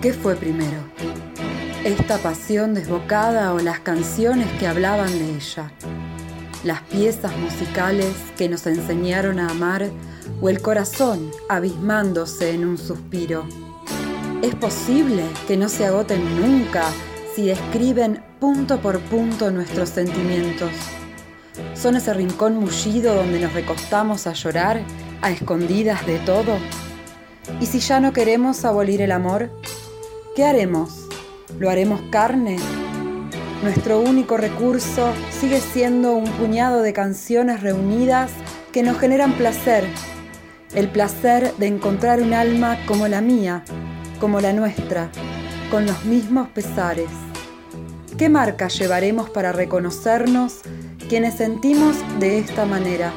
¿Qué fue primero? ¿Esta pasión desbocada o las canciones que hablaban de ella? ¿Las piezas musicales que nos enseñaron a amar o el corazón abismándose en un suspiro? ¿Es posible que no se agoten nunca si describen punto por punto nuestros sentimientos? ¿Son ese rincón mullido donde nos recostamos a llorar a escondidas de todo? ¿Y si ya no queremos abolir el amor? ¿Qué haremos? ¿Lo haremos carne? Nuestro único recurso sigue siendo un puñado de canciones reunidas que nos generan placer. El placer de encontrar un alma como la mía, como la nuestra, con los mismos pesares. ¿Qué marca llevaremos para reconocernos quienes sentimos de esta manera?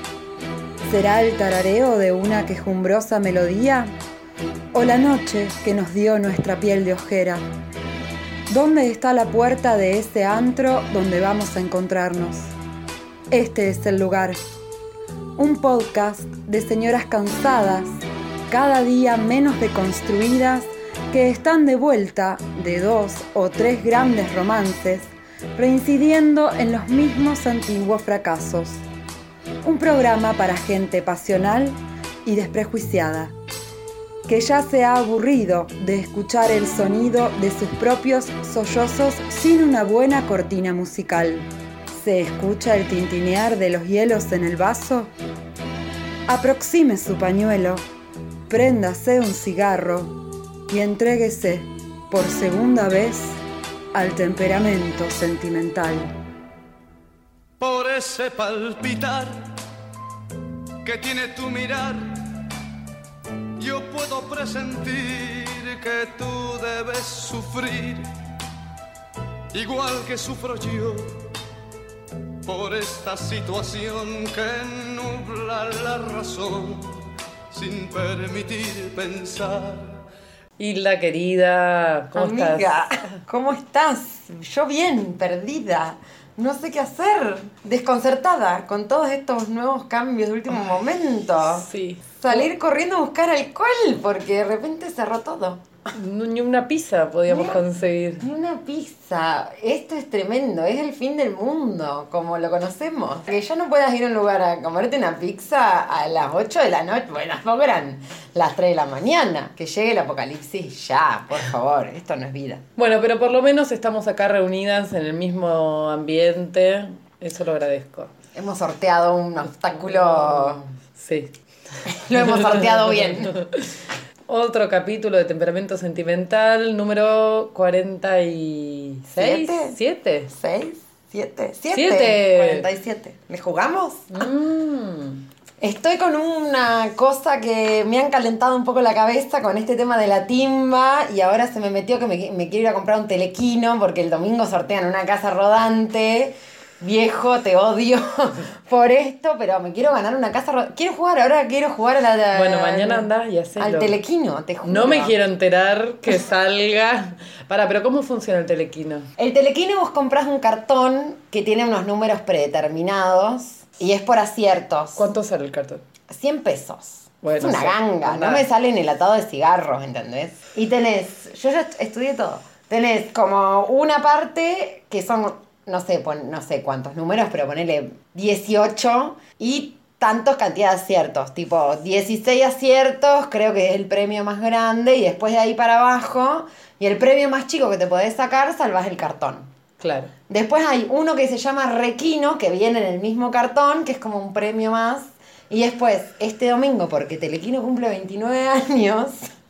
¿Será el tarareo de una quejumbrosa melodía? ¿O la noche que nos dio nuestra piel de ojera? ¿Dónde está la puerta de ese antro donde vamos a encontrarnos? Este es el lugar. Un podcast de señoras cansadas, cada día menos deconstruidas, que están de vuelta de dos o tres grandes romances, reincidiendo en los mismos antiguos fracasos. Un programa para gente pasional y desprejuiciada que ya se ha aburrido de escuchar el sonido de sus propios sollozos sin una buena cortina musical. ¿Se escucha el tintinear de los hielos en el vaso? Aproxime su pañuelo, préndase un cigarro y entréguese por segunda vez al temperamento sentimental. Por ese palpitar que tiene tu mirar yo puedo presentir que tú debes sufrir, igual que sufro yo, por esta situación que nubla la razón sin permitir pensar. Hilda querida, ¿cómo Amiga, estás? ¿cómo estás? Yo bien, perdida. No sé qué hacer. Desconcertada con todos estos nuevos cambios de último momento. Sí. Salir corriendo a buscar alcohol porque de repente cerró todo. Ni una pizza podíamos conseguir. Ni una pizza. Esto es tremendo. Es el fin del mundo, como lo conocemos. Que ya no puedas ir a un lugar a comerte una pizza a las 8 de la noche. Bueno, tampoco eran las 3 de la mañana. Que llegue el apocalipsis ya, por favor. Esto no es vida. Bueno, pero por lo menos estamos acá reunidas en el mismo ambiente. Eso lo agradezco. Hemos sorteado un obstáculo. Sí. Lo hemos sorteado bien. Otro capítulo de temperamento sentimental, número 46. ¿Siete? ¿Siete? ¿Seis? ¿Siete? ¿Siete? Siete. 47. ¿Le jugamos? Mm. Estoy con una cosa que me han calentado un poco la cabeza con este tema de la timba y ahora se me metió que me, me quiero ir a comprar un telequino porque el domingo sortean una casa rodante. Viejo, te odio por esto, pero me quiero ganar una casa. Quiero jugar, ahora quiero jugar a la... Bueno, mañana andá y hacelo. Al telequino, te juro. No me quiero enterar que salga. Para, pero ¿cómo funciona el telequino? El telequino vos compras un cartón que tiene unos números predeterminados y es por aciertos. ¿Cuánto sale el cartón? 100 pesos. Bueno, es una sí, ganga, no me sale en el atado de cigarros, ¿entendés? Y tenés, yo ya est- estudié todo. Tenés como una parte que son, no sé, pon- no sé cuántos números, pero ponele 18 y tantos cantidad de aciertos, tipo 16 aciertos, creo que es el premio más grande y después de ahí para abajo y el premio más chico que te podés sacar, salvás el cartón. Claro. Después hay uno que se llama Requino, que viene en el mismo cartón, que es como un premio más. Y después, este domingo, porque Telequino cumple 29 años,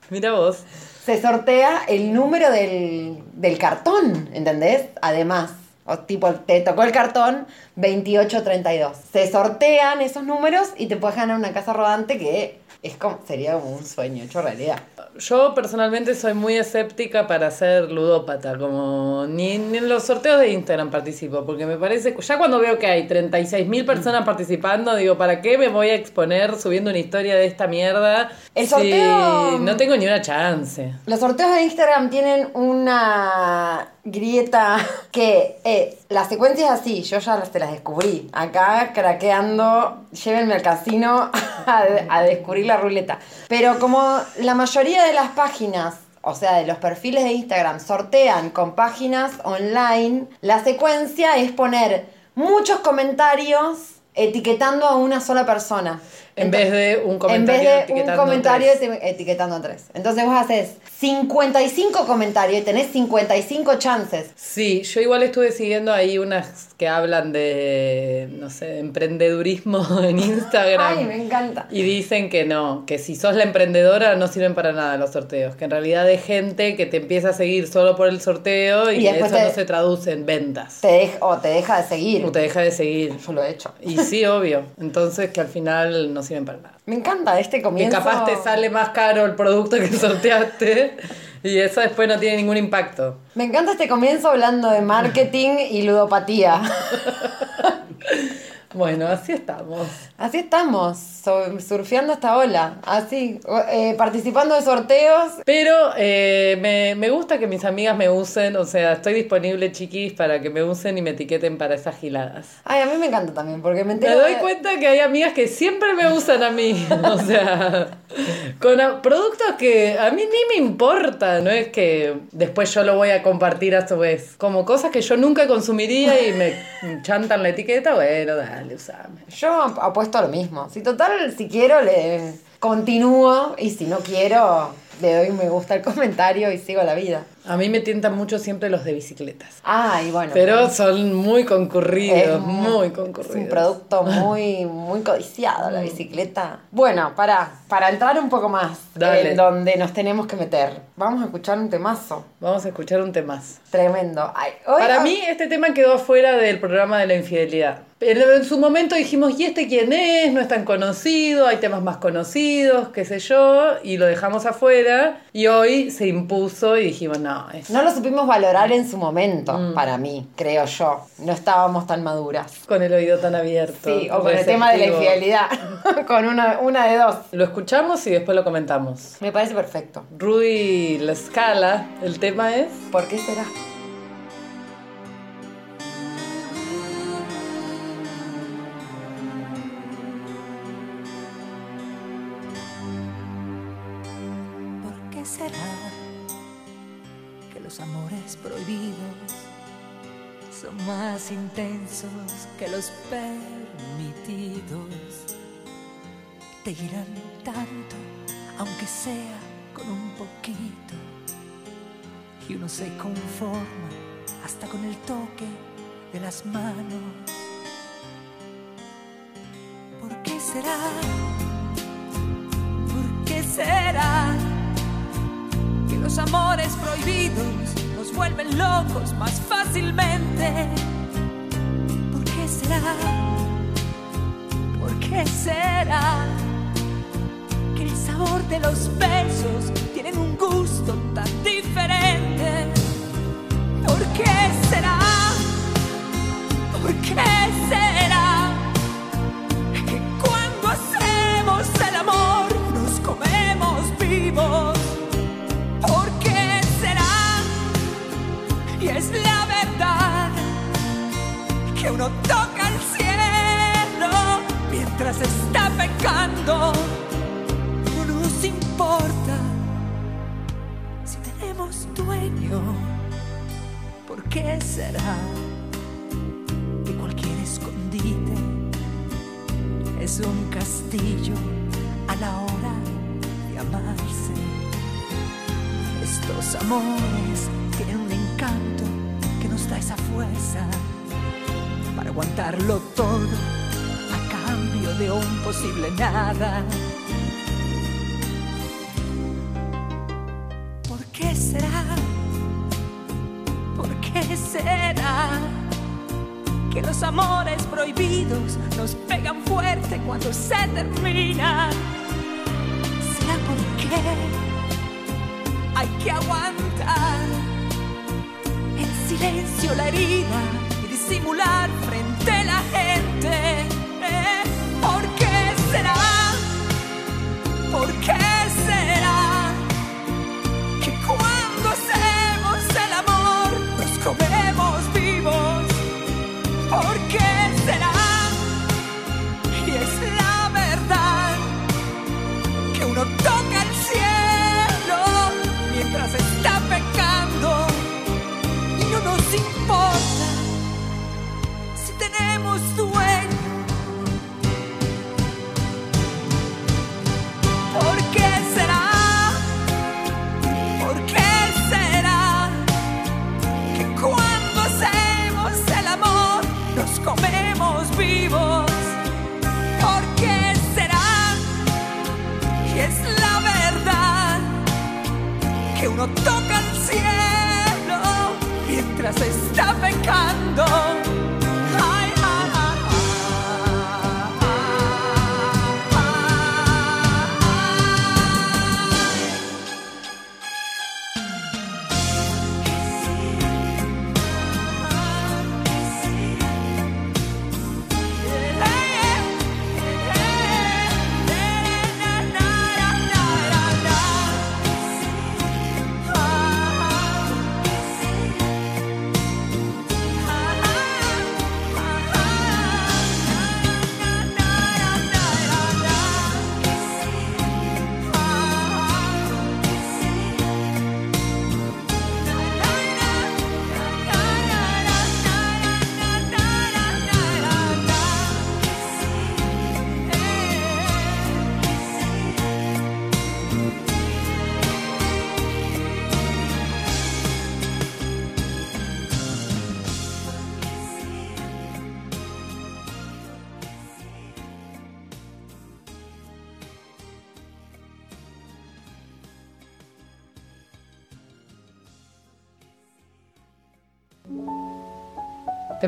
Mira vos. se sortea el número del, del cartón, ¿entendés? Además, tipo, te tocó el cartón 2832. Se sortean esos números y te puedes ganar una casa rodante que es como, sería como un sueño hecho realidad. Yo personalmente soy muy escéptica para ser ludópata, como ni, ni en los sorteos de Instagram participo, porque me parece, ya cuando veo que hay 36.000 personas participando, digo, ¿para qué me voy a exponer subiendo una historia de esta mierda El si sorteo- no tengo ni una chance? Los sorteos de Instagram tienen una grieta que es, la secuencia es así, yo ya se las descubrí. Acá craqueando, llévenme al casino a, a descubrir la ruleta. Pero como la mayoría de las páginas o sea, de los perfiles de Instagram, sortean con páginas online, la secuencia es poner muchos comentarios etiquetando a una sola persona. En vez de un en comentario vez de un etiquetando a comentario tres. eti- etiquetando a tres. Entonces vos haces 55 comentarios y tenés 55 chances. Sí, yo igual estuve siguiendo ahí unas que hablan de, no sé, emprendedurismo en Instagram. Ay, me encanta. Y dicen que no, que si sos la emprendedora no sirven para nada los sorteos, que en realidad hay gente que te empieza a seguir solo por el sorteo y, Y que eso te- no se traduce en ventas. Te o te deja de seguir. O te deja de seguir. Yo lo he hecho. Y sí, obvio. Entonces que al final no sirven para nada. Me encanta este Que comienzo. capaz te sale más caro el producto que sorteaste y eso después no tiene ningún impacto. Me encanta este comienzo hablando de marketing y ludopatía. Bueno, así estamos. Así estamos, surfeando esta ola. Así, eh, participando de sorteos. Pero eh, me, me gusta que mis amigas me usen, o sea, estoy disponible, chiquis, para que me usen y me etiqueten para esas giladas. Ay, a mí me encanta también, porque me Me entero. doy de- cuenta que hay amigas que siempre me usan a mí, o sea, con productos que a mí ni me importa, no es que después yo lo voy a compartir a su vez, como cosas que yo nunca consumiría y me chantan la etiqueta, bueno, dale, usame. Yo ap- apuesto a lo mismo. Si total, si quiero, le continúo. Y si no quiero, le doy un me gusta al comentario y sigo la vida. A mí me tientan mucho siempre los de bicicletas. Ay, bueno. Pero son muy concurridos, es muy Es concurridos. un producto muy, muy codiciado, la bicicleta. Bueno, para, para entrar un poco más Dale. en donde nos tenemos que meter, vamos a escuchar un temazo. Vamos a escuchar un temaz. Tremendo. Ay, hoy- Para hoy- mí este tema quedó fuera del programa de la infidelidad. Pero en su momento dijimos, ¿y este quién es? No es tan conocido, hay temas más conocidos, qué sé yo, y lo dejamos afuera. Y hoy se impuso y dijimos, no, es... No lo supimos valorar en su momento, Mm. para mí, creo yo. No estábamos tan maduras. con el oído tan abierto. Sí, o con el tema de la infidelidad. con una, una de dos. Lo escuchamos y después lo comentamos. Me parece perfecto. Rudy La Scala, el tema es... ¿Por qué será? Que los permitidos? Te irán tanto, aunque sea con un poquito, y uno se conforma hasta con el toque de las manos. ¿Por qué será? ¿Por qué será que los amores prohibidos nos vuelven locos más fácilmente? Los besos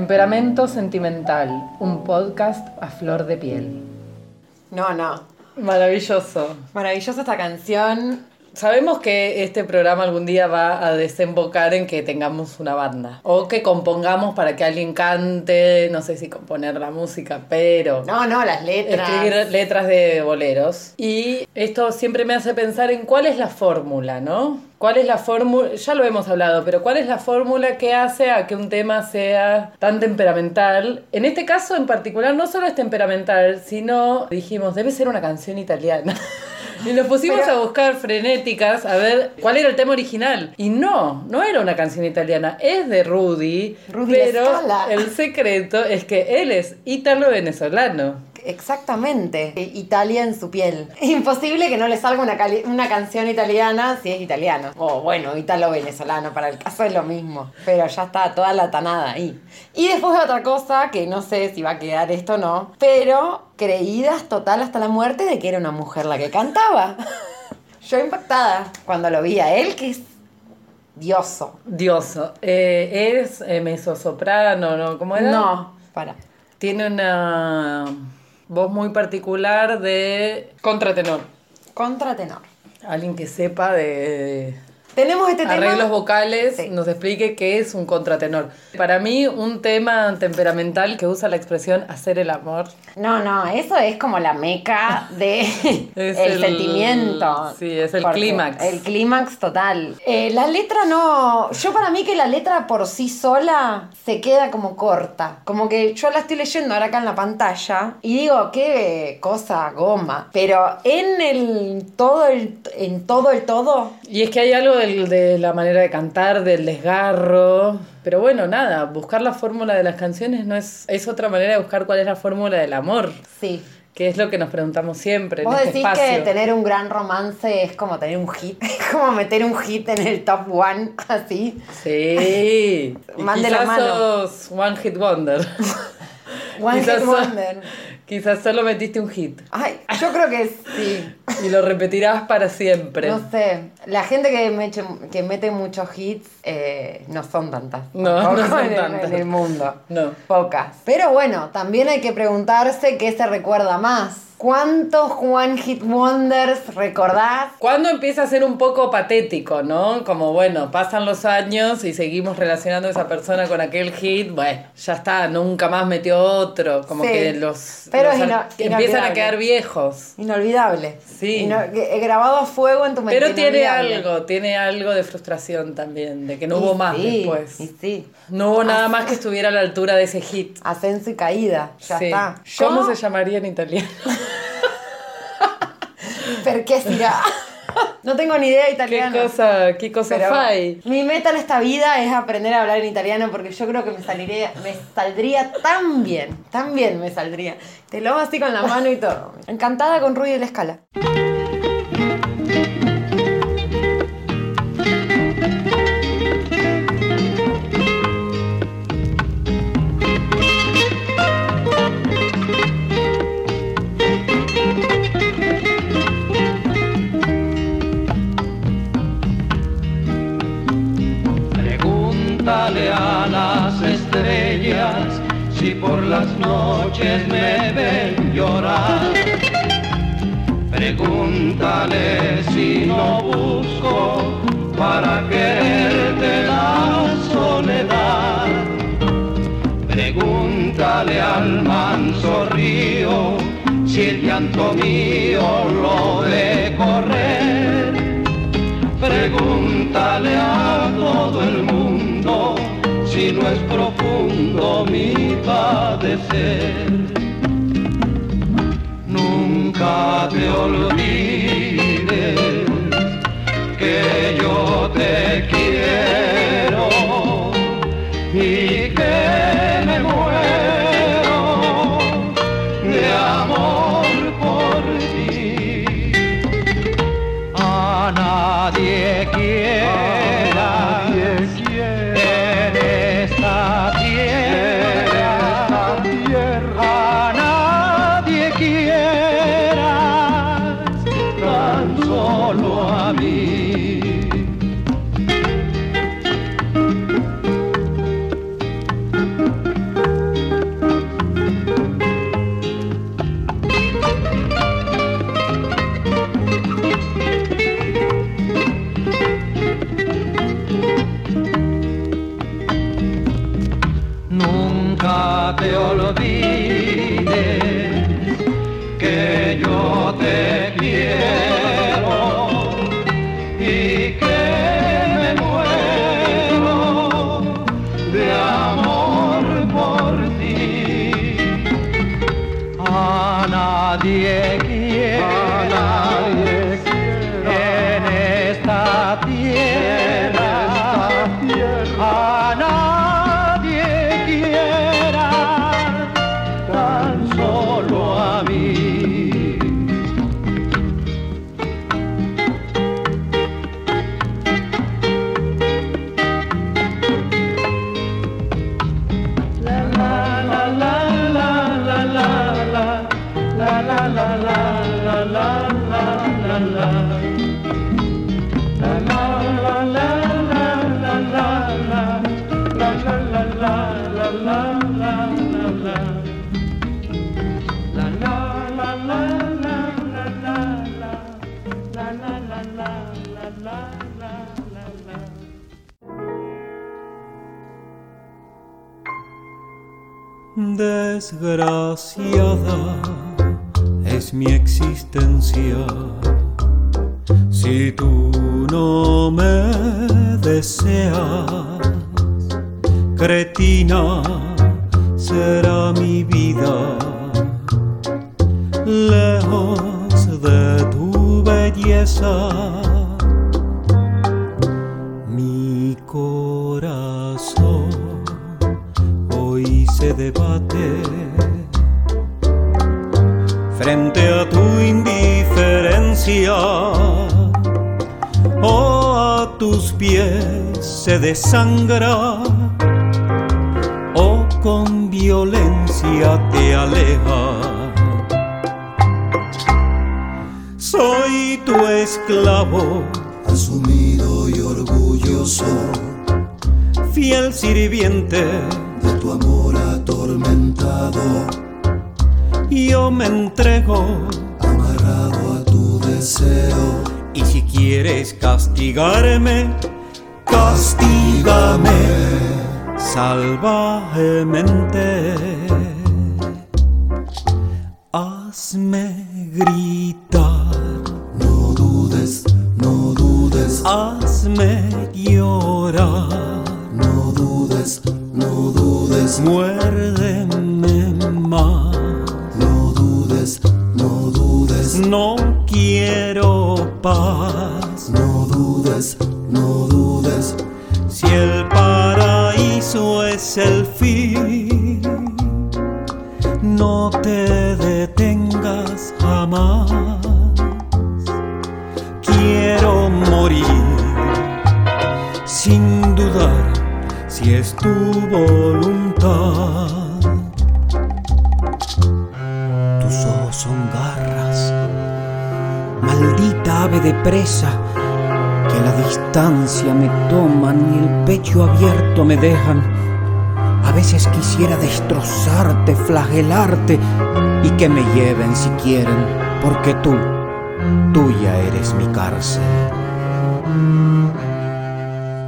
Temperamento Sentimental, un podcast a flor de piel. No, no. Maravilloso. Maravillosa esta canción. Sabemos que este programa algún día va a desembocar en que tengamos una banda. O que compongamos para que alguien cante, no sé si componer la música, pero... No, no, las letras. Escribir letras de boleros. Y esto siempre me hace pensar en cuál es la fórmula, ¿no? ¿Cuál es la fórmula? Ya lo hemos hablado, pero ¿cuál es la fórmula que hace a que un tema sea tan temperamental? En este caso en particular no solo es temperamental, sino dijimos, debe ser una canción italiana. Y nos pusimos Pero- a buscar frenéticas a ver cuál era el tema original. Y no, no era una canción italiana, es de Rudy. Rudy pero el secreto es que él es ítalo-venezolano. Exactamente. Italia en su piel. Imposible que no le salga una, una canción italiana si es italiano. O bueno, italo-venezolano, para el caso es lo mismo. Pero ya está toda la tanada ahí. Y después otra cosa, que no sé si va a quedar esto o no, pero creídas total hasta la muerte de que era una mujer la que cantaba. Yo impactada cuando lo vi a él, que es dioso. Dioso. Eh, es eh, mezzosoprano, ¿no? ¿Cómo era? No, para. Tiene una voz muy particular de contratenor. Contratenor. Alguien que sepa de Tenemos este tema. arreglos vocales Sí. nos explique qué es un contratenor. Para mí, un tema temperamental que usa la expresión hacer el amor. No, no, eso es como la meca de el, el- sentimiento. sí, es el clímax. El clímax total. Eh, la letra no. Yo para mí que la letra por sí sola se queda como corta. Como que yo la estoy leyendo ahora acá en la pantalla y digo, qué cosa goma. Pero en el todo el en todo el todo. Y es que hay algo del- de la manera de cantar, del desgarro. Pero bueno, nada, buscar la fórmula de las canciones no es, es otra manera de buscar cuál es la fórmula del amor. Sí. Que es lo que nos preguntamos siempre Vos en este decís espacio. que tener un gran romance es como tener un hit, es como meter un hit en el top one, así. Sí. Y Mande la mano. sos One Hit Wonder. One Quizás hit wonder. Quizás solo metiste un hit Ay, yo creo que sí. y lo repetirás para siempre. No sé. La gente que, mete, que mete muchos hits eh, no son tantas. No, no son en, tantas. en el mundo. No. Pocas. Pero bueno, también hay que preguntarse qué se recuerda más. ¿Cuántos One Hit Wonders recordás? ¿Cuándo empieza a ser un poco patético, no? Como bueno, pasan los años y seguimos relacionando a esa persona con aquel hit, bueno, ya está, nunca más metió otro, como Sí. que los, Pero los ino- empiezan a quedar viejos. Inolvidable. Sí. Ino- grabado a fuego en tu mente. Pero tiene algo, tiene algo de frustración también, de que no Y hubo más sí, después. Y sí. No hubo nada más que estuviera a la altura de ese hit. Ascenso y caída. Ya Sí. está. ¿Cómo se llamaría en italiano? ¿Per qué será? No tengo ni idea de ¿Qué italiano. cosa, qué cosa Pero fai? mi meta en esta vida es aprender a hablar en italiano porque yo creo que me saliría, me saldría tan bien, tan bien me saldría. Te lo hago así con la mano y todo. Encantada con Rudy de la escala. Pregúntale a las estrellas si por las noches me ven llorar. Pregúntale si no busco para quererte la soledad. Pregúntale al manso río si el llanto mío lo de correr. Pregúntale a todo el mundo si no es profundo mi padecer. Nunca te olvides que yo te quiero y Desgraciada es mi existencia. Si tú no me deseas, cretina será mi vida. Lejos de tu belleza, desangra o con violencia te aleja. Soy tu esclavo, asumido y orgulloso fiel sirviente de tu amor atormentado, yo me entrego amarrado a tu deseo. y si quieres castigarme, castígame salvajemente. Hazme gritar, No dudes, no dudes, hazme llorar, no dudes, no dudes, muérdeme más. no dudes, no dudes, No quiero paz. no dudes, no dudes, Si el paraíso es el fin, no te detengas jamás. Quiero morir sin dudar si es tu voluntad. Ave de presa que la distancia me toman y el pecho abierto me dejan. A veces quisiera destrozarte, flagelarte y que me lleven si quieren, porque tú, tuya eres mi cárcel.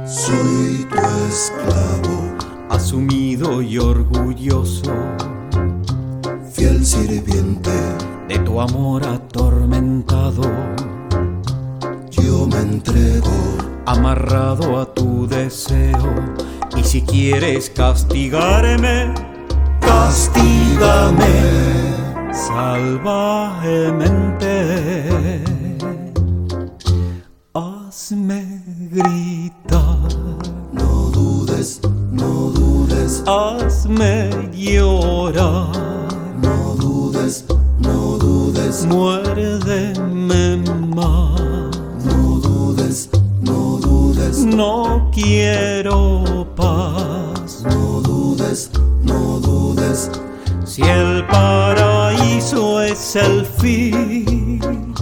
Soy tu esclavo, Asumido y orgulloso fiel sirviente. de tu amor atormentado, Entrego, amarrado a tu deseo. Y si quieres castigarme, castígame. salvajemente. Hazme gritar, No dudes, no dudes, hazme llorar, no dudes, no dudes, muérdeme más. No dudes, quiero paz. no dudes, no dudes. Si el paraíso es el fin,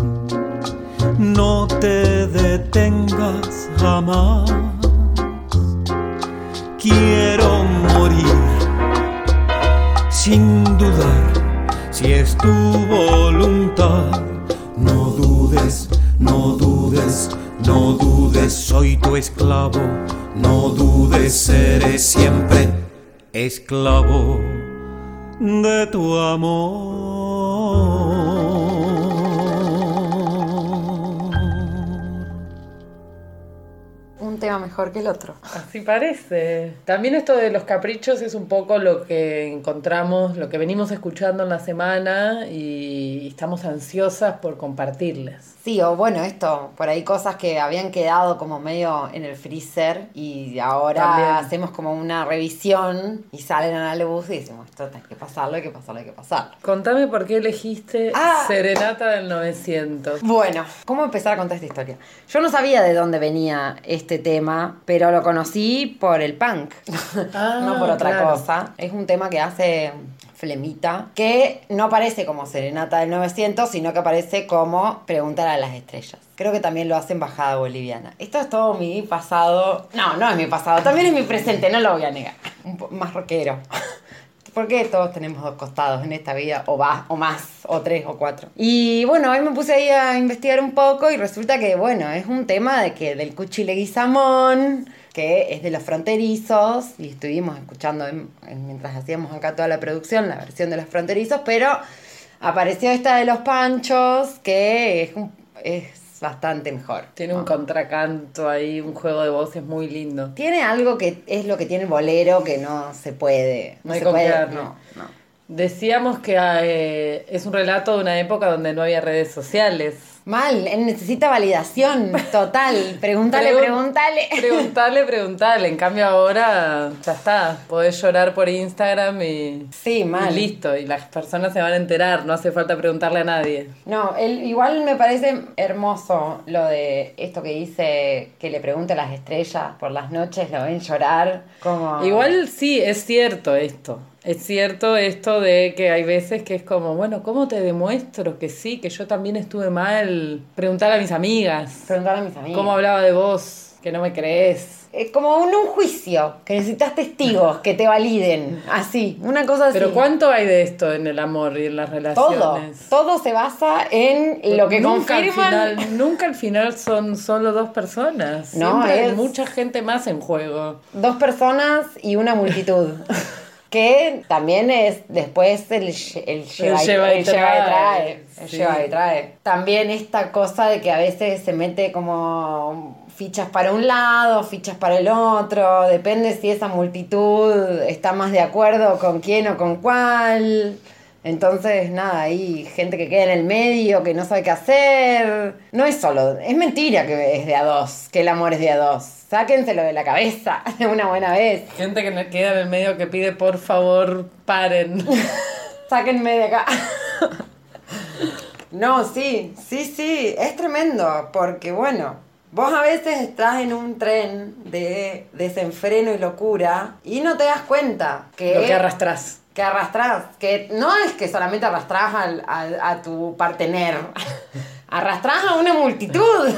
no te detengas jamás. Quiero morir sin dudar si es tu voluntad. Esclavo. No dudes, seré siempre esclavo de tu amor. Mejor que el otro. Así parece. También esto de los caprichos es un poco lo que encontramos, lo que venimos escuchando en la semana y estamos ansiosas por compartirles. Sí, o bueno, esto, por ahí cosas que habían quedado como medio en el freezer y ahora También. hacemos como una revisión y salen a la luz y decimos, esto hay que pasarlo, hay que pasarlo, hay que pasarlo. Contame por qué elegiste Ah. Serenata del 900. Bueno, ¿cómo empezar a contar esta historia? Yo no sabía de dónde venía este tema, pero lo conocí por el punk, Ah, no por otra claro. cosa. Es un tema que hace Flemita, que no aparece como Serenata del 900, sino que aparece como Preguntar a las estrellas. Creo que también lo hace Embajada Boliviana. Esto es todo mi pasado. No, no es mi pasado, también es mi presente, no lo voy a negar. Un más rockero. Porque todos tenemos dos costados en esta vida, o, va, o más, o tres, o cuatro. Y bueno, hoy me puse ahí a investigar un poco y resulta que, bueno, es un tema de que del cuchileguizamón, que es de los fronterizos, y estuvimos escuchando en- en- mientras hacíamos acá toda la producción, la versión de los fronterizos, pero apareció esta de los panchos, que es, un- es bastante mejor. Tiene un contracanto ahí, un juego de voces muy lindo. Tiene algo que es lo que tiene el bolero que no se puede. No hay se puede. No, no. Decíamos que eh, es un relato de una época donde no había redes sociales. Mal, él necesita validación total. Pregúntale, pregúntale. Preguntale, preguntale. En cambio ahora ya está. Podés llorar por Instagram y, Sí, y mal. listo. Y las personas se van a enterar. No hace falta preguntarle a nadie. No, él, igual me parece hermoso lo de esto que dice que le pregunte a las estrellas por las noches, lo ven llorar. Como... Igual sí, es cierto esto. Es cierto esto de que hay veces que es como, bueno, ¿cómo te demuestro que sí, que yo también estuve mal? Preguntar a mis amigas. Preguntarle a mis amigos. ¿Cómo hablaba de vos? Que no me crees. Es como un, un juicio, que necesitas testigos que te validen. Así, una cosa así. Pero ¿cuánto hay de esto en el amor y en las relaciones? Todo, todo se basa en lo que nunca confirman. Al final, nunca al final son solo dos personas. No, Siempre hay es- mucha gente más en juego. Dos personas y una multitud. que también es después el, el lleva, y- lleva y el lleva y trae, trae. El sí. lleva y trae. También esta cosa de que a veces se mete como fichas para un lado, fichas para el otro. Depende si esa multitud está más de acuerdo con quién o con cuál. Entonces, nada, hay gente que queda en el medio, que no sabe qué hacer. No es solo, es mentira que es de a dos, que el amor es de a dos. Sáquenselo de la cabeza de una buena vez. Gente que queda en el medio que pide por favor paren. Sáquenme de acá. No, sí, sí, sí, es tremendo, porque bueno, vos a veces estás en un tren de desenfreno y locura y no te das cuenta que... Lo que arrastras. Que arrastras, que no es que solamente arrastras al- al- a tu partener, arrastras a una multitud.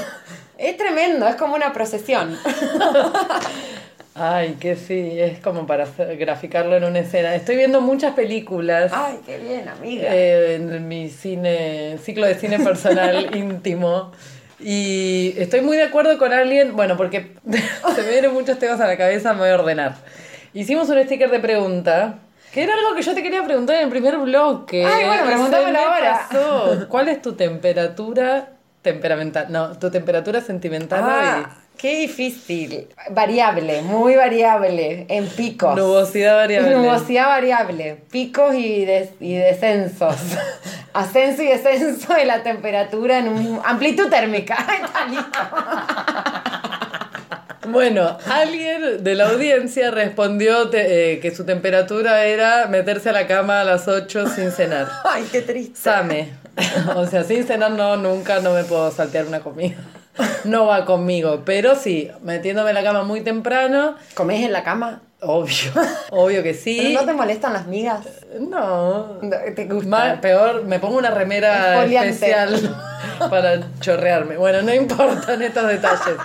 Es tremendo, es como una procesión. Ay, que sí, es como para graficarlo en una escena. Estoy viendo muchas películas Ay, qué bien, amiga. eh, en mi cine, ciclo de cine personal íntimo. Y estoy muy de acuerdo con alguien, bueno, porque se me vienen muchos temas a la cabeza, me voy a ordenar. Hicimos un sticker de pregunta, que era algo que yo te quería preguntar en el primer bloque. Ay, bueno, me ahora. pasó. ¿Cuál es tu temperatura temperamental? No, tu temperatura sentimental Ah, qué difícil. Variable, muy variable, en hoy. picos. Nubosidad variable. Nubosidad variable, picos y, des- y descensos. Ascenso y descenso de la temperatura en un. Amplitud térmica. Está listo. Bueno, alguien de la audiencia respondió te- eh, que su temperatura era meterse a la cama a las 8 sin cenar. Ay, qué triste. Same. O sea, sin cenar no, nunca no me puedo saltear una comida. No va conmigo. Pero sí, metiéndome en la cama muy temprano, ¿Comés en la cama? obvio. Obvio que sí. ¿Pero no te molestan las migas? No. ¿Te gusta? Más, peor, me pongo una remera especial para chorrearme. Bueno, no importan estos detalles.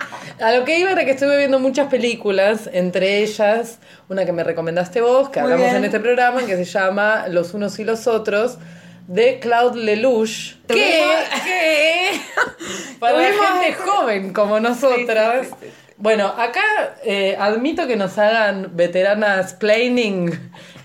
A lo que iba era que estuve viendo muchas películas, entre ellas una que me recomendaste vos, que Muy hablamos bien. en este programa, que se llama Los unos y los otros, de Claude Lelouch. ¿Qué? ¿Qué? Para Tuvimos gente joven como nosotras. Bueno, acá eh, admito que nos hagan veteranas planning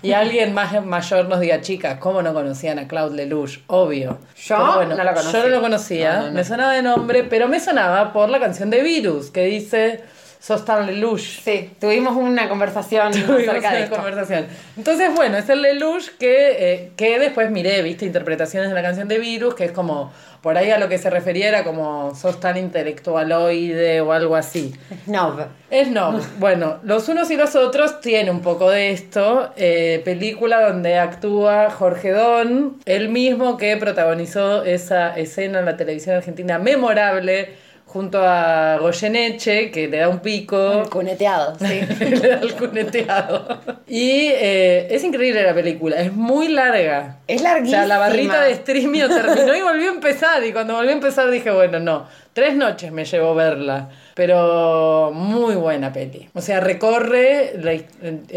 y alguien más mayor nos diga, chicas, ¿cómo no conocían a Claude Lelouch? Obvio. Yo bueno, no lo conocía. Yo no lo conocía, No, no, no. me sonaba de nombre, pero me sonaba por la canción de Virus, que dice, sos tan Lelouch. Sí, tuvimos una conversación Tuvimos acerca de una esto. conversación. Entonces, bueno, es el Lelouch que, eh, que después miré, viste, interpretaciones de la canción de Virus, que es como, por ahí a lo que se refería era como, sos tan intelectualoide o algo así. No, Es no. Bueno, los unos y los otros tiene un poco de esto. eh, película donde actúa Jorge Don, el mismo que protagonizó esa escena en la televisión argentina memorable junto a Goyeneche, que le da un pico. cuneteado, sí. le da el cuneteado. Y eh, es increíble la película, es muy larga. Es O larguísima. sea, la barrita de streamio terminó y volvió a empezar. Y cuando volvió a empezar dije, bueno, no. Tres noches me llevó verla. Pero muy buena peli. O sea, recorre la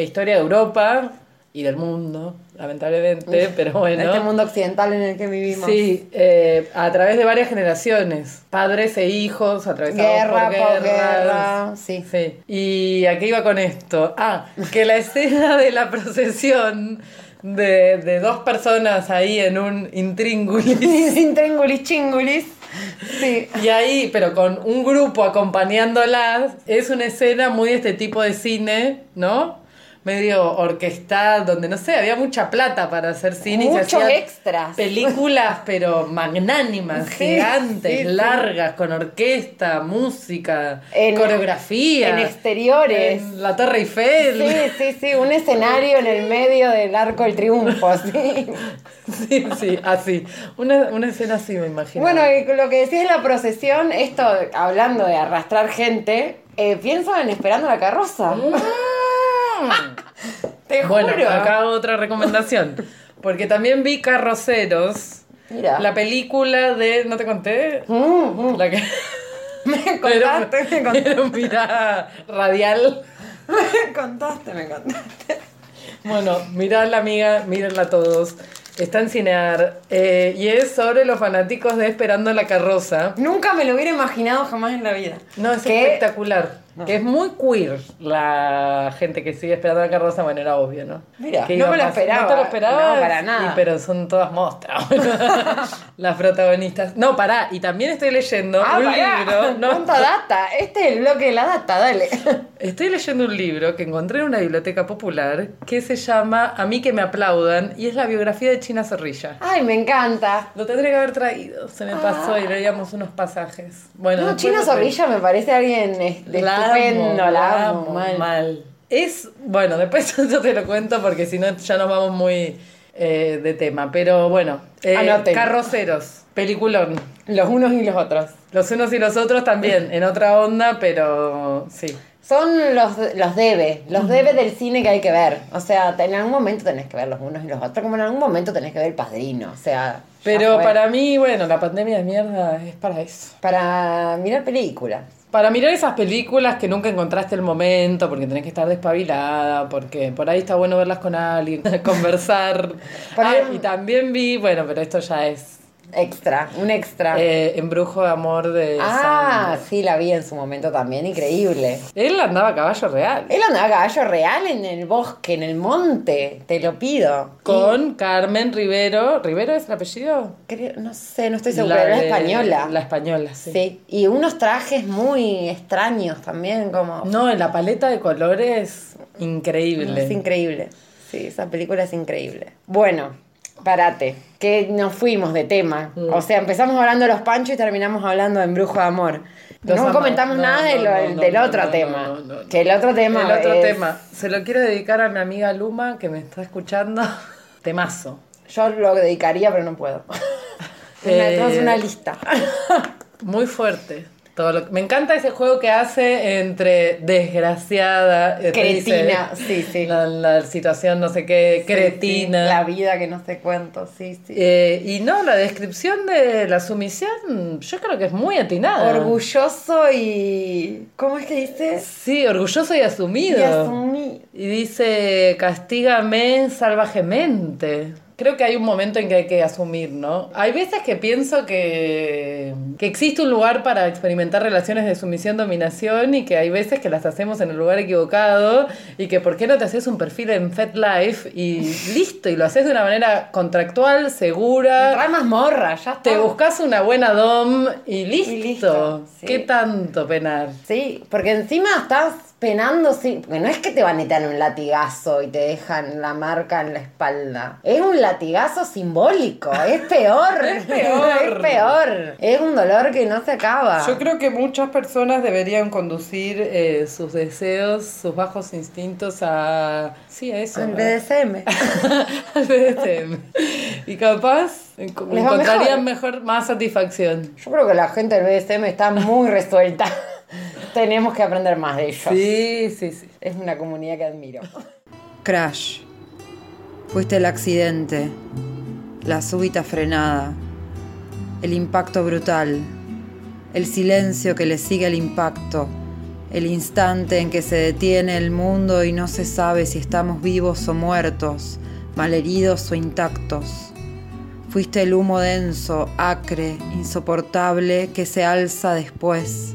historia de Europa y del mundo, lamentablemente, pero bueno. Este mundo occidental en el que vivimos. Sí, eh, a través de varias generaciones, padres e hijos, atravesados Guerra, por guerras. posguerra, sí. Sí. ¿Y a qué iba con esto? Ah, que la escena de la procesión de, de dos personas ahí en un intríngulis. Sin tríngulis chingulis. Sí. Y ahí, pero con un grupo acompañándolas, es una escena muy de este tipo de cine, ¿no? Medio orquestal, donde no sé, había mucha plata para hacer cine Muchos extras. Películas, pero magnánimas, Sí, gigantes, sí, sí. largas, con orquesta, música, En- coreografía. en exteriores. en la Torre Eiffel. Sí, sí, sí, un escenario en el medio del arco del triunfo, sí. Sí, sí, así. Una, una escena así, me imagino. Bueno, y lo que decís de la procesión, esto, hablando de arrastrar gente, eh, pienso en Esperando la carroza. Te Bueno, juro. acá otra recomendación. Porque también vi Carroceros. Mira. La película de. ¿No te conté? Mm, mm. La que. Me contaste, me contaste, Pero mira, radial. me contaste, me contaste. Bueno, mirad la amiga, mírenla todos. Está en Cinear. eh, y es sobre los fanáticos de Esperando la carroza. Nunca me lo hubiera imaginado jamás en la vida. No, es espectacular. Que es muy queer la gente que sigue esperando la carroza. Bueno, era obvio, ¿no? Mira, Que no me lo esperaba. ¿No te lo esperabas? No, para nada. Y, pero son todas mostras. las protagonistas. No, pará. Y también estoy leyendo Ah, un pará. libro. No, ¿Cuánta data? Este es el bloque de la data, dale. Estoy leyendo un libro que encontré en una biblioteca popular que se llama A mí que me aplaudan y es la biografía de China Zorrilla. Ay, me encanta. Lo tendré que haber traído, se me pasó y leíamos unos pasajes. Bueno, No, China. Zorrilla me parece alguien este, La estupendo, amo, la amo, mal. mal. Es, bueno, después yo te lo cuento porque si no ya nos vamos muy eh, de tema. Pero bueno, eh, Anoten. carroceros, peliculón. Los unos y los otros. Los unos y los otros también, en otra onda, pero sí. Son los, los debe, los debe del cine que hay que ver. O sea, en algún momento tenés que ver los unos y los otros, como en algún momento tenés que ver el padrino. O sea, Pero para mí, bueno, la pandemia de mierda es para eso. Para mirar películas. Para mirar esas películas que nunca encontraste el momento, porque tenés que estar despabilada, porque por ahí está bueno verlas con alguien, conversar. Ah, y también vi, bueno, pero esto ya es Extra, un extra. eh, Embrujo de Amor de ah, sí, la vi en su momento también, increíble. Él andaba a caballo real. Él andaba a caballo real en el bosque, en el monte, te lo pido. Con Carmen Rivero. ¿Rivero es el apellido? Creo- no sé, no estoy segura, era de- española. La española, sí. Sí, y unos trajes muy extraños también, como... No, en la paleta de colores, increíble. Es increíble. Sí, esa película es increíble. Bueno, parate, que nos fuimos de tema. Mm. O sea, empezamos hablando de los panchos y terminamos hablando de Embrujo de Amor. Los no comentamos no, nada de lo- no, del otro tema. Que el otro tema El otro es- tema. Se lo quiero dedicar a mi amiga Luma, que me está escuchando. Temazo. Yo lo dedicaría, pero no puedo. Una, Eh, una lista. Muy fuerte. Todo lo- Me encanta ese juego que hace entre desgraciada, eh, te Cretina, dice, sí, sí. La, la situación no sé qué, cretina. Sí, la vida que no sé cuánto, sí, sí. Eh, y no, la descripción de la sumisión, yo creo que es muy atinada. Orgulloso y. ¿Cómo es que dice? Sí, orgulloso y asumido. Y. Y dice, castígame salvajemente. Creo que hay un momento en que hay que asumir, ¿no? Hay veces que pienso que, que existe un lugar para experimentar relaciones de sumisión-dominación y que hay veces que las hacemos en el lugar equivocado y que por qué no te haces un perfil en FetLife y listo, y lo haces de una manera contractual, segura. Ramas morra, ya está. Te buscas una buena dom y listo. listo, sí. ¿Qué tanto penar? Sí, porque encima estás penando, sí, porque no es que te van a meter un latigazo y te dejan la marca en la espalda. Es un latigazo simbólico, es peor. Es peor. es peor. Es un dolor que no se acaba. Yo creo que muchas personas deberían conducir eh, sus deseos, sus bajos instintos a... Sí, a eso. Al. BDSM. Al BDSM. Y capaz encontrarían mejor. más satisfacción. Yo creo que la gente del BDSM está muy resuelta. Tenemos que aprender más de ellos. Sí, sí, sí. Es una comunidad que admiro. Crash. Fuiste el accidente, la súbita frenada, el impacto brutal, el silencio que le sigue al impacto, el instante en que se detiene el mundo y no se sabe si estamos vivos o muertos, malheridos o intactos. Fuiste el humo denso, acre, insoportable que se alza después,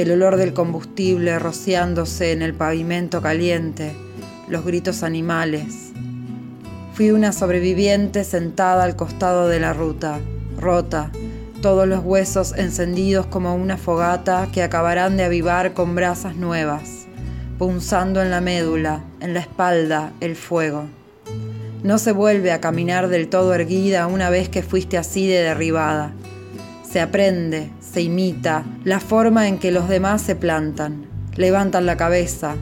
el olor del combustible rociándose en el pavimento caliente, los gritos animales. Fui una sobreviviente sentada al costado de la ruta, rota, todos los huesos encendidos como una fogata que acabarán de avivar con brasas nuevas, punzando en la médula, en la espalda, el fuego. No se vuelve a caminar del todo erguida una vez que fuiste así de derribada. Se aprende, se imita la forma en que los demás se plantan, levantan la cabeza,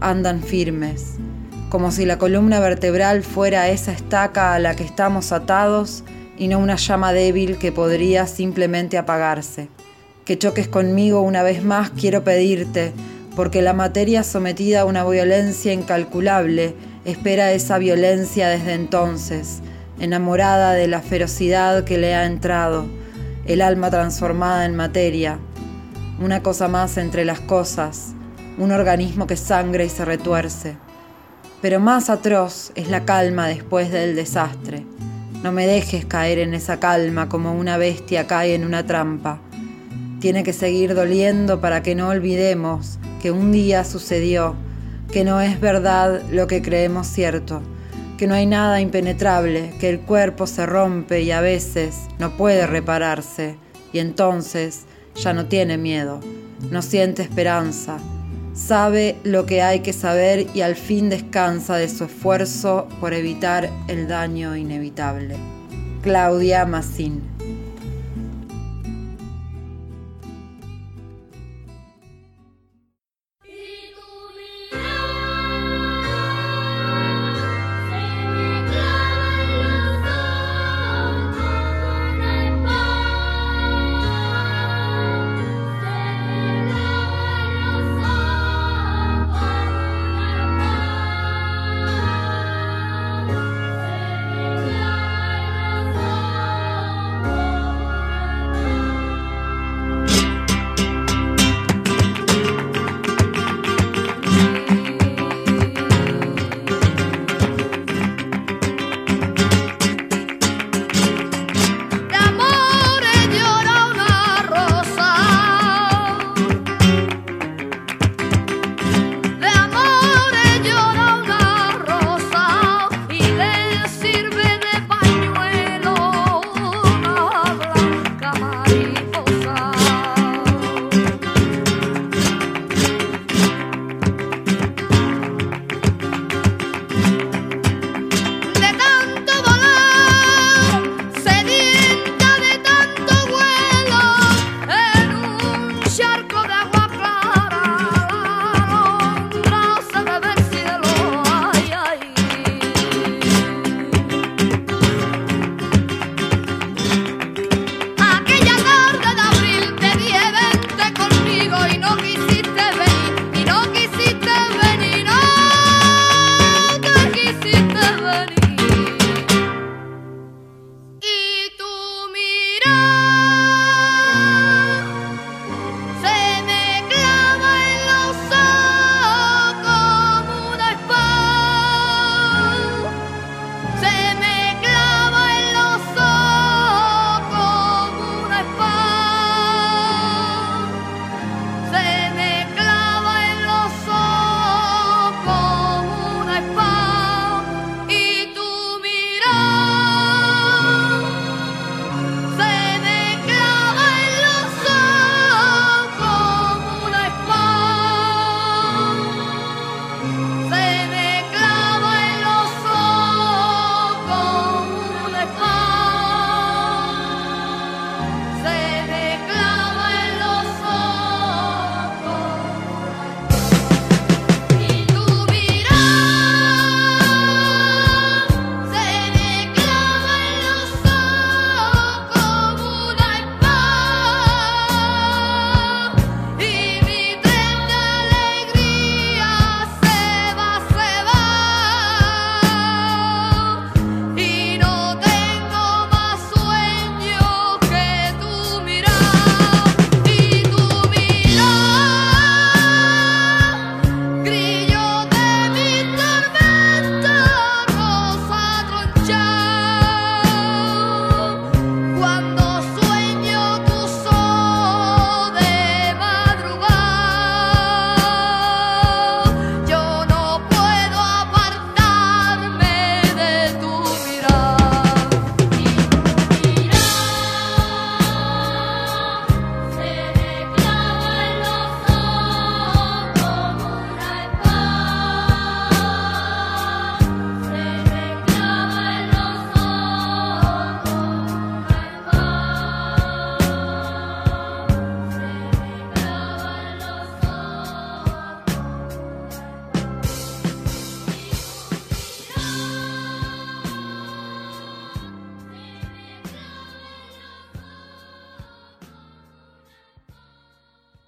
andan firmes, como si la columna vertebral fuera esa estaca a la que estamos atados y no una llama débil que podría simplemente apagarse. Que choques conmigo una vez más quiero pedirte, porque la materia sometida a una violencia incalculable espera esa violencia desde entonces, enamorada de la ferocidad que le ha entrado, el alma transformada en materia, una cosa más entre las cosas, un organismo que sangra y se retuerce. Pero más atroz es la calma después del desastre. No me dejes caer en esa calma como una bestia cae en una trampa. Tiene que seguir doliendo para que no olvidemos que un día sucedió, que no es verdad lo que creemos cierto, que no hay nada impenetrable, que el cuerpo se rompe y a veces no puede repararse, y entonces ya no tiene miedo, no siente esperanza, sabe lo que hay que saber y al fin descansa de su esfuerzo por evitar el daño inevitable. Claudia Massín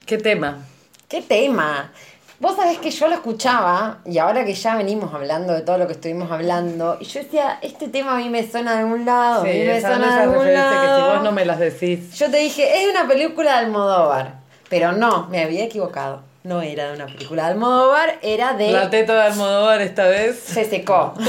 ¿Qué tema? ¿Qué tema? Vos sabés que yo lo escuchaba y ahora que ya venimos hablando de todo lo que estuvimos hablando, y yo decía, este tema a mí me suena de algún lado, a mí me suena de algún referencia que si lado. vos no me las decís. Yo te dije, es una película de Almodóvar, pero no, me había equivocado. No era de una película de Almodóvar, era de... La teta de Almodóvar esta vez. Se secó.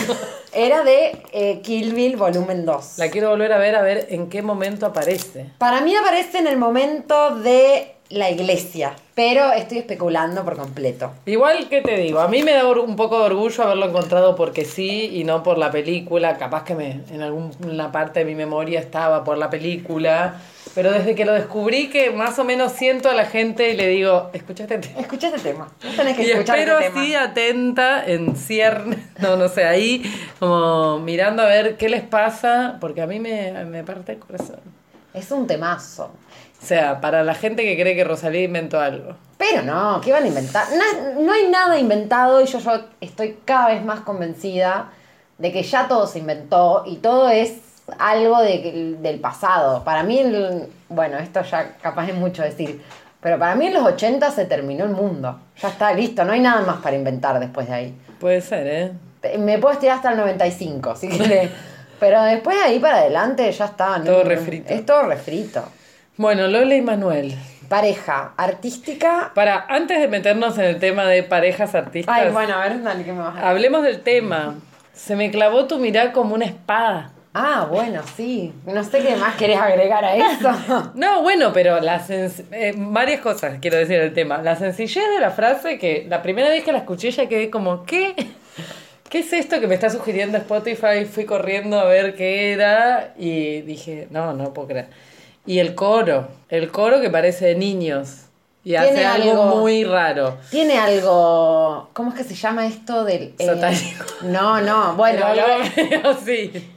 Era de eh, Kill Bill volumen 2. La quiero volver a ver, a ver en qué momento aparece. Para mí aparece en el momento de la iglesia, pero estoy especulando por completo. Igual, ¿qué te digo? A mí me da un poco de orgullo haberlo encontrado porque sí y no por la película. Capaz que me, en alguna parte de mi memoria estaba por la película. Pero desde que lo descubrí que más o menos siento a la gente y le digo, escuchaste este tema. Escucha este tema. Vos tenés que Y escuchar espero este tema. así atenta, en cierne, no, no sé, ahí como mirando a ver qué les pasa, porque a mí me, me parte el corazón. Es un temazo. O sea, para la gente que cree que Rosalía inventó algo. Pero no, ¿qué van a inventar? Na- no hay nada inventado y yo, yo estoy cada vez más convencida de que ya todo se inventó y todo es algo de- del pasado. Para mí, el- bueno, esto ya capaz es mucho decir, pero para mí en los 80 se terminó el mundo. Ya está listo, no hay nada más para inventar después de ahí. Puede ser, ¿eh? Me puedo estirar hasta el 95, si querés. Pero después de ahí para adelante ya está. ¿no? Todo refrito. Es todo refrito. Bueno, Lola y Manuel. Pareja artística. Para, antes de meternos en el tema de parejas artistas, Ay, bueno, a ver, dale, ¿qué me vas a hablemos del tema. Se me clavó tu mirada como una espada. Ah, bueno, sí. No sé qué más querés agregar a eso. No, bueno, pero la sen- eh, varias cosas quiero decir del tema. La sencillez de la frase que la primera vez que la escuché ya quedé como, ¿qué? ¿Qué es esto que me está sugiriendo Spotify? Fui corriendo a ver qué era y dije, no, no puedo creer. Y el coro, el coro que parece de niños y Tiene hace algo, algo- muy raro. Tiene algo. ¿Cómo es que se llama esto del. eh, Satánico. No, no, bueno. Pero algo medio así.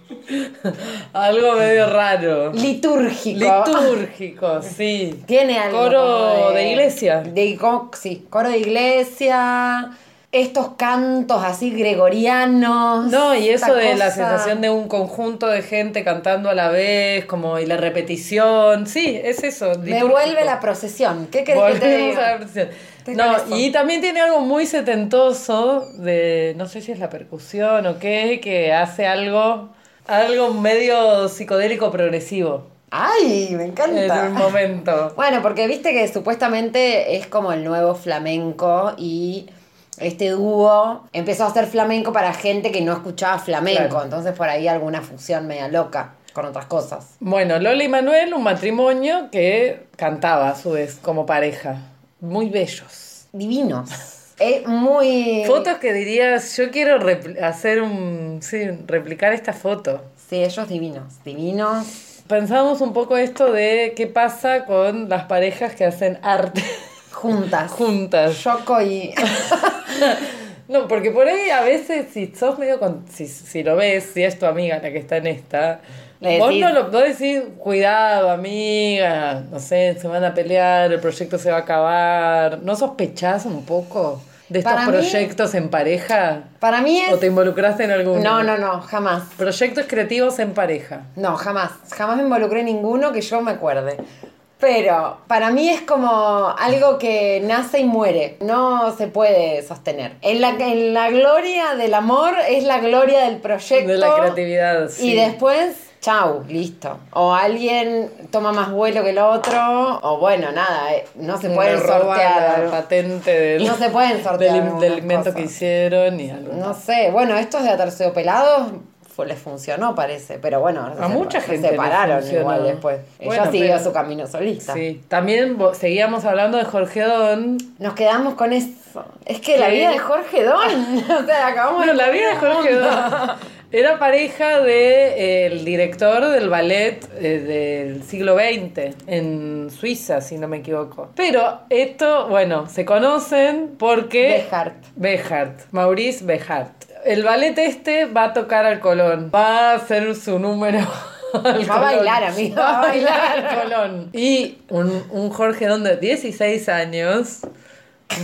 algo medio raro. litúrgico. Litúrgico, sí. Tiene algo. Coro de iglesia. De, sí, coro de iglesia. Estos cantos así gregorianos. No, y eso de la sensación de un conjunto de gente cantando a la vez, como y la repetición. Sí, es eso. Me vuelve la procesión. ¿Qué querés que te Volvemos diga? a la procesión. No, y también tiene algo muy setentoso de, no sé si es la percusión o qué, que hace algo, algo medio psicodélico progresivo Ay, me en encanta. un momento. Bueno, porque viste que supuestamente es como el nuevo flamenco y este dúo empezó a hacer flamenco para gente que no escuchaba flamenco, Claro. entonces por ahí alguna fusión media loca con otras cosas. Bueno, Lola y Manuel, un matrimonio que cantaba a su vez como pareja. Muy bellos. Divinos. Es muy... Fotos que dirías, yo quiero hacer un. Sí, replicar esta foto. Sí, ellos divinos. Divinos. Pensamos un poco esto de qué pasa con las parejas que hacen arte Juntas. juntas. Yoko y... No, porque por ahí a veces si sos medio con, si, si lo ves, si es tu amiga la que está en esta, Le vos decís- no lo vos decís, cuidado amiga, no sé, se van a pelear, el proyecto se va a acabar. ¿No sospechás un poco de estos Para mí- proyectos en pareja? Para mí ¿O es... te involucraste en alguno? No, no, no, jamás. Proyectos creativos en pareja. No, jamás. Jamás me involucré en ninguno que yo me acuerde. Pero para mí es como algo que nace y muere. No se puede sostener. En la, en la gloria del amor es la gloria del proyecto. De la creatividad, sí. Y después, chau, listo. O alguien toma más vuelo que el otro. O bueno, nada, eh, no se pueden sortear. la patente del, No se pueden sortear del, del invento cosas. que hicieron y algo. No sé, bueno, estos de aterciopelados fue, les funcionó, parece, pero bueno, A se- mucha se gente separaron igual después. Ella siguió pero- su camino solista. Sí. También seguíamos hablando de Jorge Don. Nos quedamos con eso. Es que la vida de Jorge Don, o sea, acabamos Bueno, la vida de Jorge Don era pareja del director del ballet eh, del siglo XX en Suiza, si no me equivoco. Pero esto, bueno, se conocen porque... Behart. Behart, Maurice Behart. El ballet este va a tocar al Colón, va a hacer su número. Va a bailar, amigo, Va a va a bailar bailar. al Colón. Y un, un Jorge Don de 16 años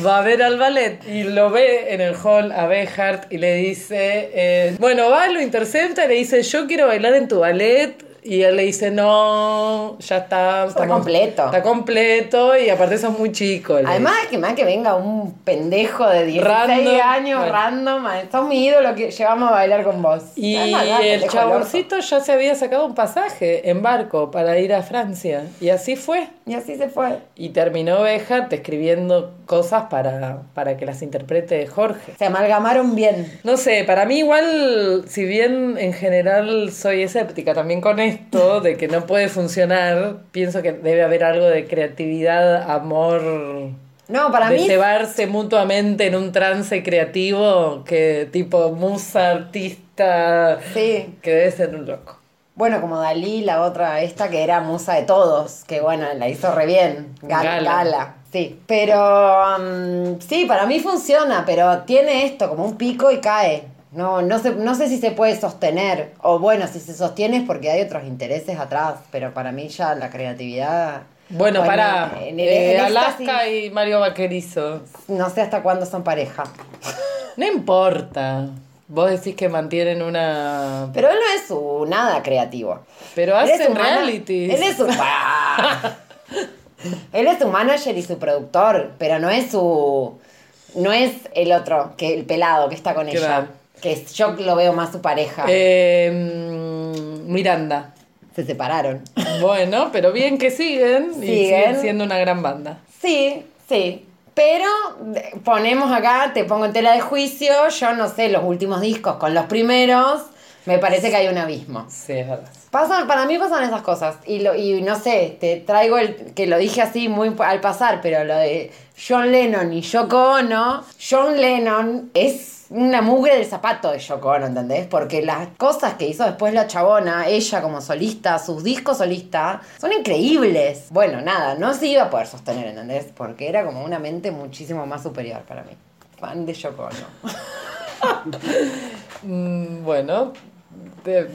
va a ver al ballet y lo ve en el hall a Behart y le dice, eh, bueno, va, lo intercepta y le dice, yo quiero bailar en tu ballet Y él le dice, no, ya está. Está completo. Está completo y aparte sos muy chico. Además, que más que venga un pendejo de 16 Random, años, bueno. random, sos mi ídolo que llevamos a bailar con vos. Y Además, el pendejo chaboncito ya se había sacado un pasaje en barco para ir a Francia. Y así fue. Y así se fue. Y terminó Béjart escribiendo cosas para, para que las interprete Jorge. Se amalgamaron bien. No sé, para mí igual, si bien en general soy escéptica también con esto, de que no puede funcionar, pienso que debe haber algo de creatividad, amor, No, para de mí. cebarse mutuamente en un trance creativo que tipo musa, artista, Sí. que debe ser un loco. Bueno, como Dalí, la otra, esta que era musa de todos, que bueno, la hizo re bien. Gal- Gala. Gala. Sí. Pero mm, sí, para mí funciona, pero tiene esto como un pico y cae. No, no, sé, no sé si se puede sostener. O bueno, si se sostiene es porque hay otros intereses atrás. Pero para mí ya la creatividad. Bueno, para en el- en éxtasis, Alaska y Mario Vaquerizo. No sé hasta cuándo son pareja. No importa. Vos decís que mantienen una... Pero él no es su nada creativo. Pero hacen reality. Él es su. Él es su manager y su productor, pero no es su. No es el otro, que el pelado que está con ella. Que yo lo veo más su pareja. Eh, mm, Miranda. Se separaron. Bueno, pero bien que siguen, y Siguen. siguen siendo una gran banda. Sí, sí. Pero ponemos acá, te pongo en tela de juicio, yo no sé, los últimos discos con los primeros, me parece que hay un abismo. Sí, es verdad. Pasan, para mí pasan esas cosas. Y, lo, y no sé, te traigo el que lo dije así muy al pasar, pero lo de John Lennon y Yoko Ono. John Lennon es una mugre del zapato de Yoko Ono, ¿entendés? Porque las cosas que hizo después la chabona, ella como solista, sus discos solistas, son increíbles. Bueno, nada, no se iba a poder sostener, ¿entendés? Porque era como una mente muchísimo más superior para mí. Fan de Yoko Ono. Mm, bueno,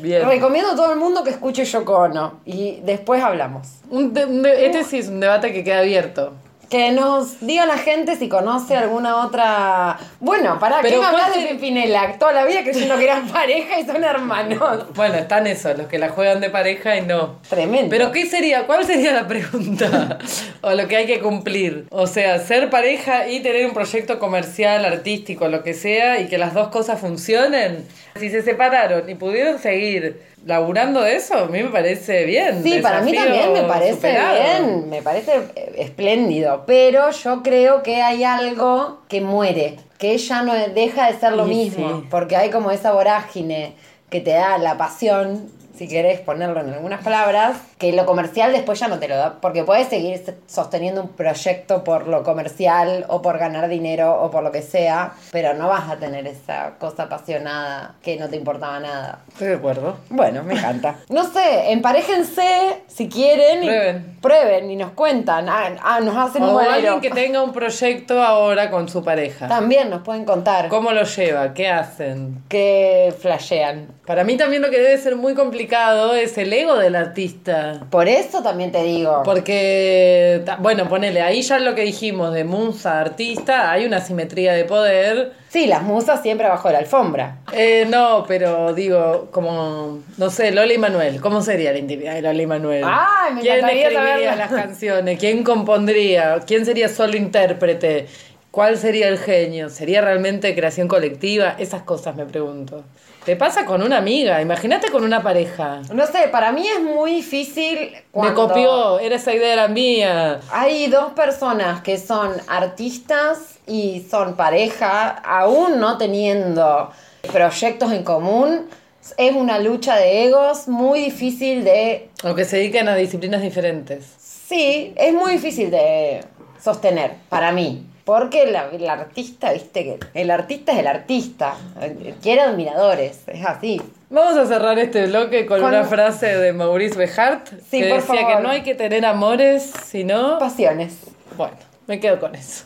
bien. Recomiendo a todo el mundo que escuche Yoko Ono. Y después hablamos. Un de- un de- este sí es un debate que queda abierto. Que nos diga la gente si conoce alguna otra. Bueno, pará, ¿qué Pero me hablas ¿cuál de Pimpinela? Toda la vida creyendo que eran pareja y son hermanos. Bueno, están esos, los que la juegan de pareja y no. Tremendo. Pero ¿qué sería? ¿Cuál sería la pregunta? o lo que hay que cumplir. O sea, ser pareja y tener un proyecto comercial, artístico, lo que sea, y que las dos cosas funcionen. Si se separaron y pudieron seguir laburando de eso, a mí me parece bien. Sí, para mí también me parece superado. bien, me parece eh, espléndido, pero yo creo que hay algo que muere, que ella no deja de ser lo mismo, sí. porque hay como esa vorágine que te da la pasión, si querés ponerlo en algunas palabras, que lo comercial después ya no te lo da, porque puedes seguir sosteniendo un proyecto por lo comercial o por ganar dinero o por lo que sea, pero no vas a tener esa cosa apasionada que no te importaba nada. Estoy de acuerdo. Bueno, me encanta. No sé, emparejense si quieren. y- Prueben. prueben y nos cuentan. Ah, ah, nos hacen un O bolero. alguien que tenga un proyecto ahora con su pareja. También nos pueden contar ¿Cómo lo lleva? ¿Qué hacen? que flashean. Para mí también lo que debe ser muy complicado es el ego del artista. Por eso también te digo. Porque, bueno, ponele, ahí ya lo que dijimos de musa, artista, hay una simetría de poder. Sí, las musas siempre bajo la alfombra. Eh, no, pero digo, como, no sé, Lola y Manuel, ¿cómo sería la intimidad de Lola y Manuel? Ay, me ¿Quién escribiría las canciones? ¿Quién compondría? ¿Quién sería solo intérprete? ¿Cuál sería el genio? ¿Sería realmente creación colectiva? Esas cosas me pregunto. ¿Te pasa con una amiga? Imagínate con una pareja. No sé, para mí es muy difícil cuando Me copió, era esa idea era mía. Hay dos personas que son artistas y son pareja, aún no teniendo proyectos en común. Es una lucha de egos muy difícil de O que se dedican a disciplinas diferentes. Sí, es muy difícil de sostener para mí. Porque el artista, viste que el artista es el artista. Quiere admiradores, es así. Vamos a cerrar este bloque con, Con- una frase de Maurice Behart Sí, que por decía favor. que no hay que tener amores, sino... Pasiones. Bueno, me quedo con eso.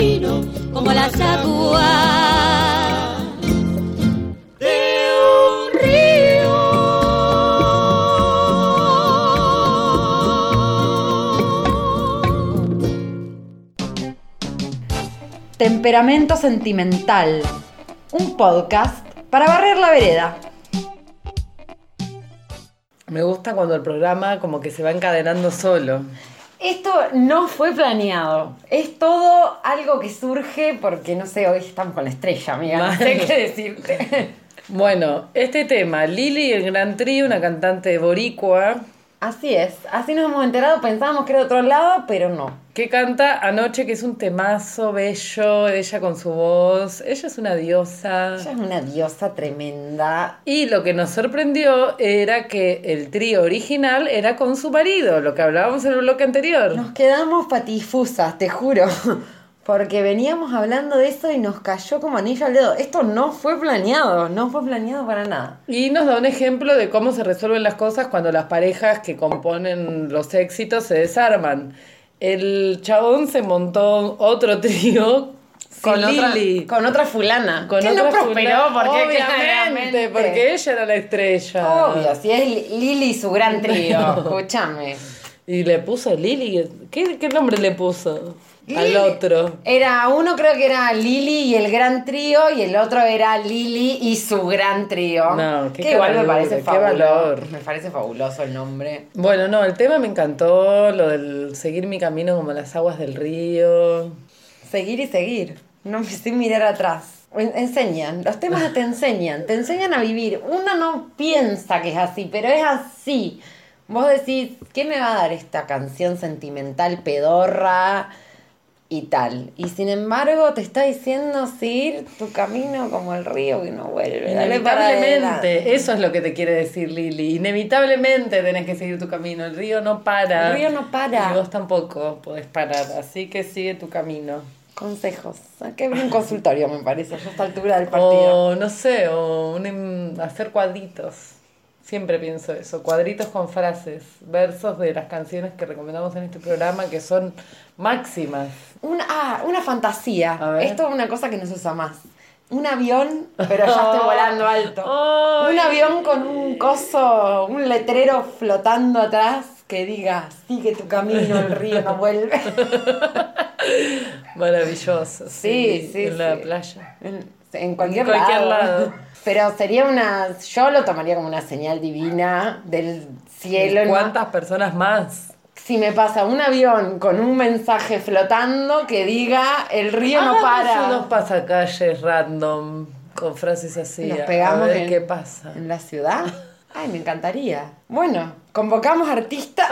Camino como las aguas de un río. Temperamento Sentimental, un podcast para barrer la vereda. Me gusta cuando el programa como que se va encadenando solo. Esto no fue planeado. Es todo algo que surge porque, no sé, hoy estamos con la estrella, amiga. No sé qué decirte. Bueno, este tema, Lili y el Gran Trío, una cantante boricua Así es. Así nos hemos enterado. Pensábamos que era de otro lado, pero no. que canta Anoche, que es un temazo bello, ella con su voz, ella es una diosa. Ella es una diosa tremenda. Y lo que nos sorprendió era que el trío original era con su marido, lo que hablábamos en el bloque anterior. Nos quedamos patifusas, te juro. Porque veníamos hablando de eso y nos cayó como anillo al dedo. Esto no fue planeado, no fue planeado para nada. Y nos da un ejemplo de cómo se resuelven las cosas cuando las parejas que componen los éxitos se desarman. El chabón se montó otro trío Con con otra, Lili. con otra fulana. Con otra no prosperó fulana. porque Obviamente, porque ella era la estrella. Obvio, si es Li- Lili su gran trío. Escúchame. Y le puso Lili. ¿Qué, qué nombre le puso? Al otro. Era uno creo que era Lili y el gran trío y el otro era Lili y su gran trío. No, qué que igual me caradura, parece fabuloso. valor. Me parece fabuloso el nombre. Bueno, no, el tema me encantó, lo del seguir mi camino como las aguas del río. Seguir y seguir. No me sin mirar atrás. En- Enseñan, los temas te enseñan, te enseñan a vivir. Uno no piensa que es así, pero es así. Vos decís, ¿qué me va a dar esta canción sentimental pedorra y tal? Y sin embargo te está diciendo seguir tu camino como el río que no vuelve. Inevitablemente, eso es lo que te quiere decir Lili. Inevitablemente tenés que seguir tu camino. El río no para. El río no para. Y vos tampoco podés parar. Así que sigue tu camino. Consejos. Hay que abrir un consultorio, me parece, a esta altura del partido. O no sé, o un em- hacer cuadritos. Siempre pienso eso, cuadritos con frases, versos de las canciones que recomendamos en este programa que son máximas. Una, ah, una fantasía. Esto es una cosa que no se usa más. un avión, pero ya estoy volando alto. Ay. Un avión con un coso, un letrero flotando atrás que diga, sigue tu camino, el río no vuelve. Maravilloso. Sí, sí, En la playa. En, en cualquier, En cualquier lado. lado. Pero sería una, yo lo tomaría como una señal divina del cielo. ¿Cuántas personas más? Si me pasa un avión con un mensaje flotando que diga, el río no para. unos pasacalles random con frases así. Nos pegamos a ver en- qué pasa. ¿En la ciudad? Ay, me encantaría. Bueno, convocamos artistas,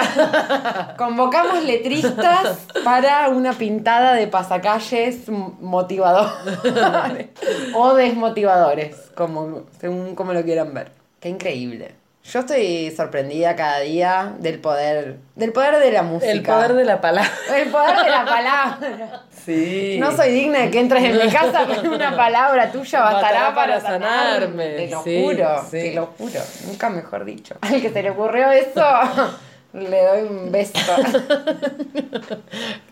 convocamos letristas para una pintada de pasacalles motivadores o desmotivadores, como, según como lo quieran ver. Qué increíble. Yo estoy sorprendida cada día del poder, del poder de la música. El poder de la palabra. El poder de la palabra. Sí. No soy digna de que entres en mi casa, pero una palabra tuya bastará para, para sanarme. sanarme. Te lo Sí, juro, sí. te lo juro. Nunca mejor dicho. Al que se le ocurrió eso, le doy un beso.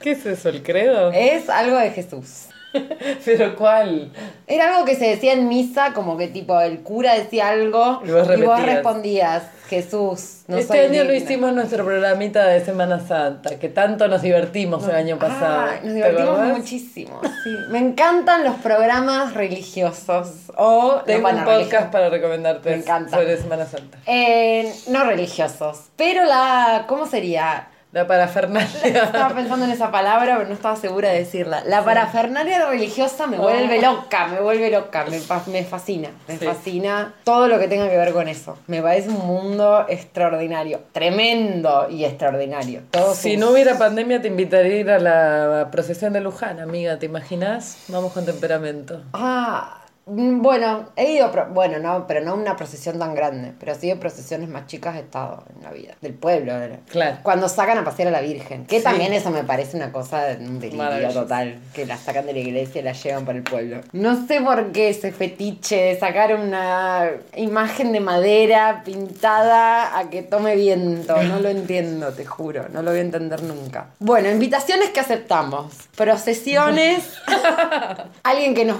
¿Qué es eso, el credo? Es algo de Jesús. ¿Pero cuál? Era algo que se decía en misa, como que tipo el cura decía algo Y vos respondías, Jesús, no este soy año lo digna". hicimos nuestro programita de Semana Santa, que tanto nos divertimos el año pasado. Nos ¿Te divertimos muchísimo. sí. Me encantan los programas religiosos o Tengo un podcast para recomendarte Me encanta. sobre Semana Santa. Eh, no religiosos, pero la, ¿cómo sería? La parafernalia. Estaba pensando en esa palabra, pero no estaba segura de decirla. La parafernalia religiosa me vuelve loca, me vuelve loca, me, me fascina, me. Sí. fascina todo lo que tenga que ver con eso. Me parece un mundo extraordinario, tremendo y extraordinario. Todo Si sus- no hubiera pandemia, te invitaría a ir a la procesión de Luján, amiga, ¿te imaginas? Vamos con temperamento. Ah, bueno, he ido, bueno, no, pero no una procesión tan grande, pero sí de procesiones más chicas he estado en la vida, del pueblo. era. Claro. Cuando sacan a pasear a la Virgen, que Sí. también eso me parece una cosa de un delirio total, que la sacan de la iglesia y la llevan para el pueblo. No sé por qué ese fetiche de sacar una imagen de madera pintada a que tome viento, no lo entiendo, te juro, no lo voy a entender nunca. Bueno, invitaciones que aceptamos, procesiones, alguien que nos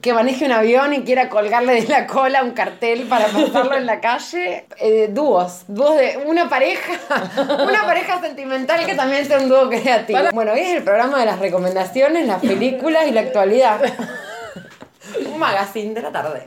que maneje un avión y quiera colgarle de la cola un cartel para pasarlo en la calle. Eh, dúos, dúos de una pareja, una pareja sentimental que también sea un dúo creativo. Bueno, hoy es el programa de las recomendaciones, las películas y la actualidad. un magazine de la tarde.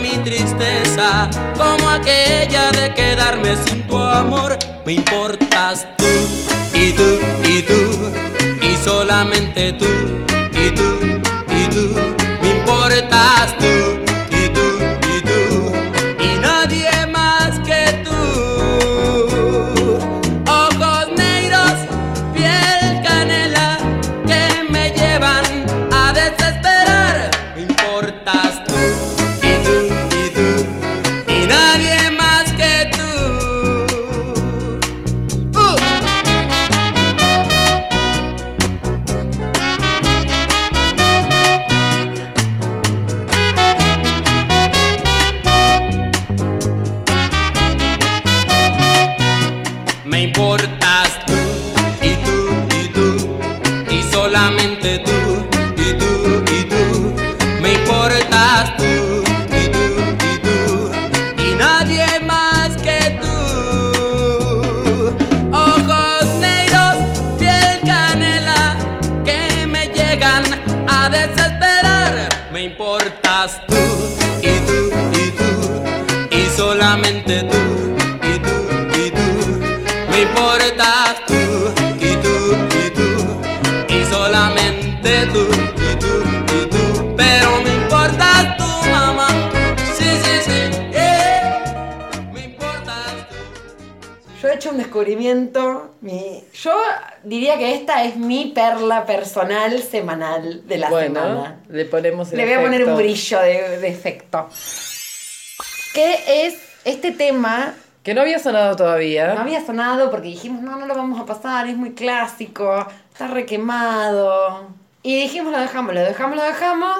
mi tristeza como aquella de quedarme sin tu amor. Me importas tú y tú y tú y solamente tú y tú y tú. Me importas tú personal semanal de la bueno, semana. le ponemos el Le voy a poner un brillo de, de efecto. Que es este tema Que no había sonado todavía. No había sonado porque dijimos, no, no lo vamos a pasar, es muy clásico, está requemado. Y dijimos, lo dejamos, lo dejamos, lo dejamos.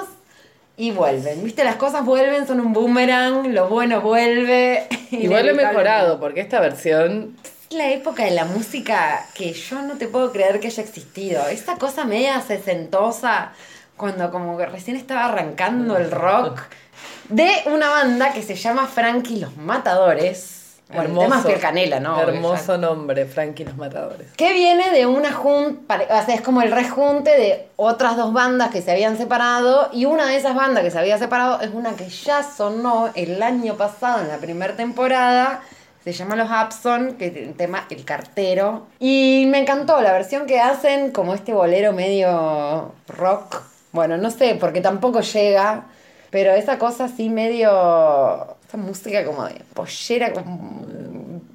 Y vuelven, ¿viste? Las cosas vuelven, son un boomerang, lo bueno vuelve. Igual he inevitablemente. mejorado, porque esta versión la época de la música que yo no te puedo creer que haya existido. Esa cosa media sesentosa, cuando como que recién estaba arrancando el rock, de una banda que se llama Frankie Los Matadores. Bueno, el tema es piel canela, ¿no? Hermoso nombre, Frankie los Matadores. Que viene de una junta, o sea, es como el rejunte de otras dos bandas que se habían separado y una de esas bandas que se había separado es una que ya sonó el año pasado en la primera temporada, se llama Los Abson, que tiene el tema El Cartero. Y me encantó la versión que hacen, como este bolero medio rock. Bueno, no sé, porque tampoco llega, pero esa cosa así medio... Esa música como de pollera, como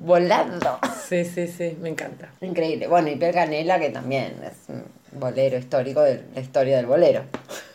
volando. Sí, sí, sí, me encanta. Increíble. Bueno, y Piel Canela, que también es bolero histórico de la historia del bolero.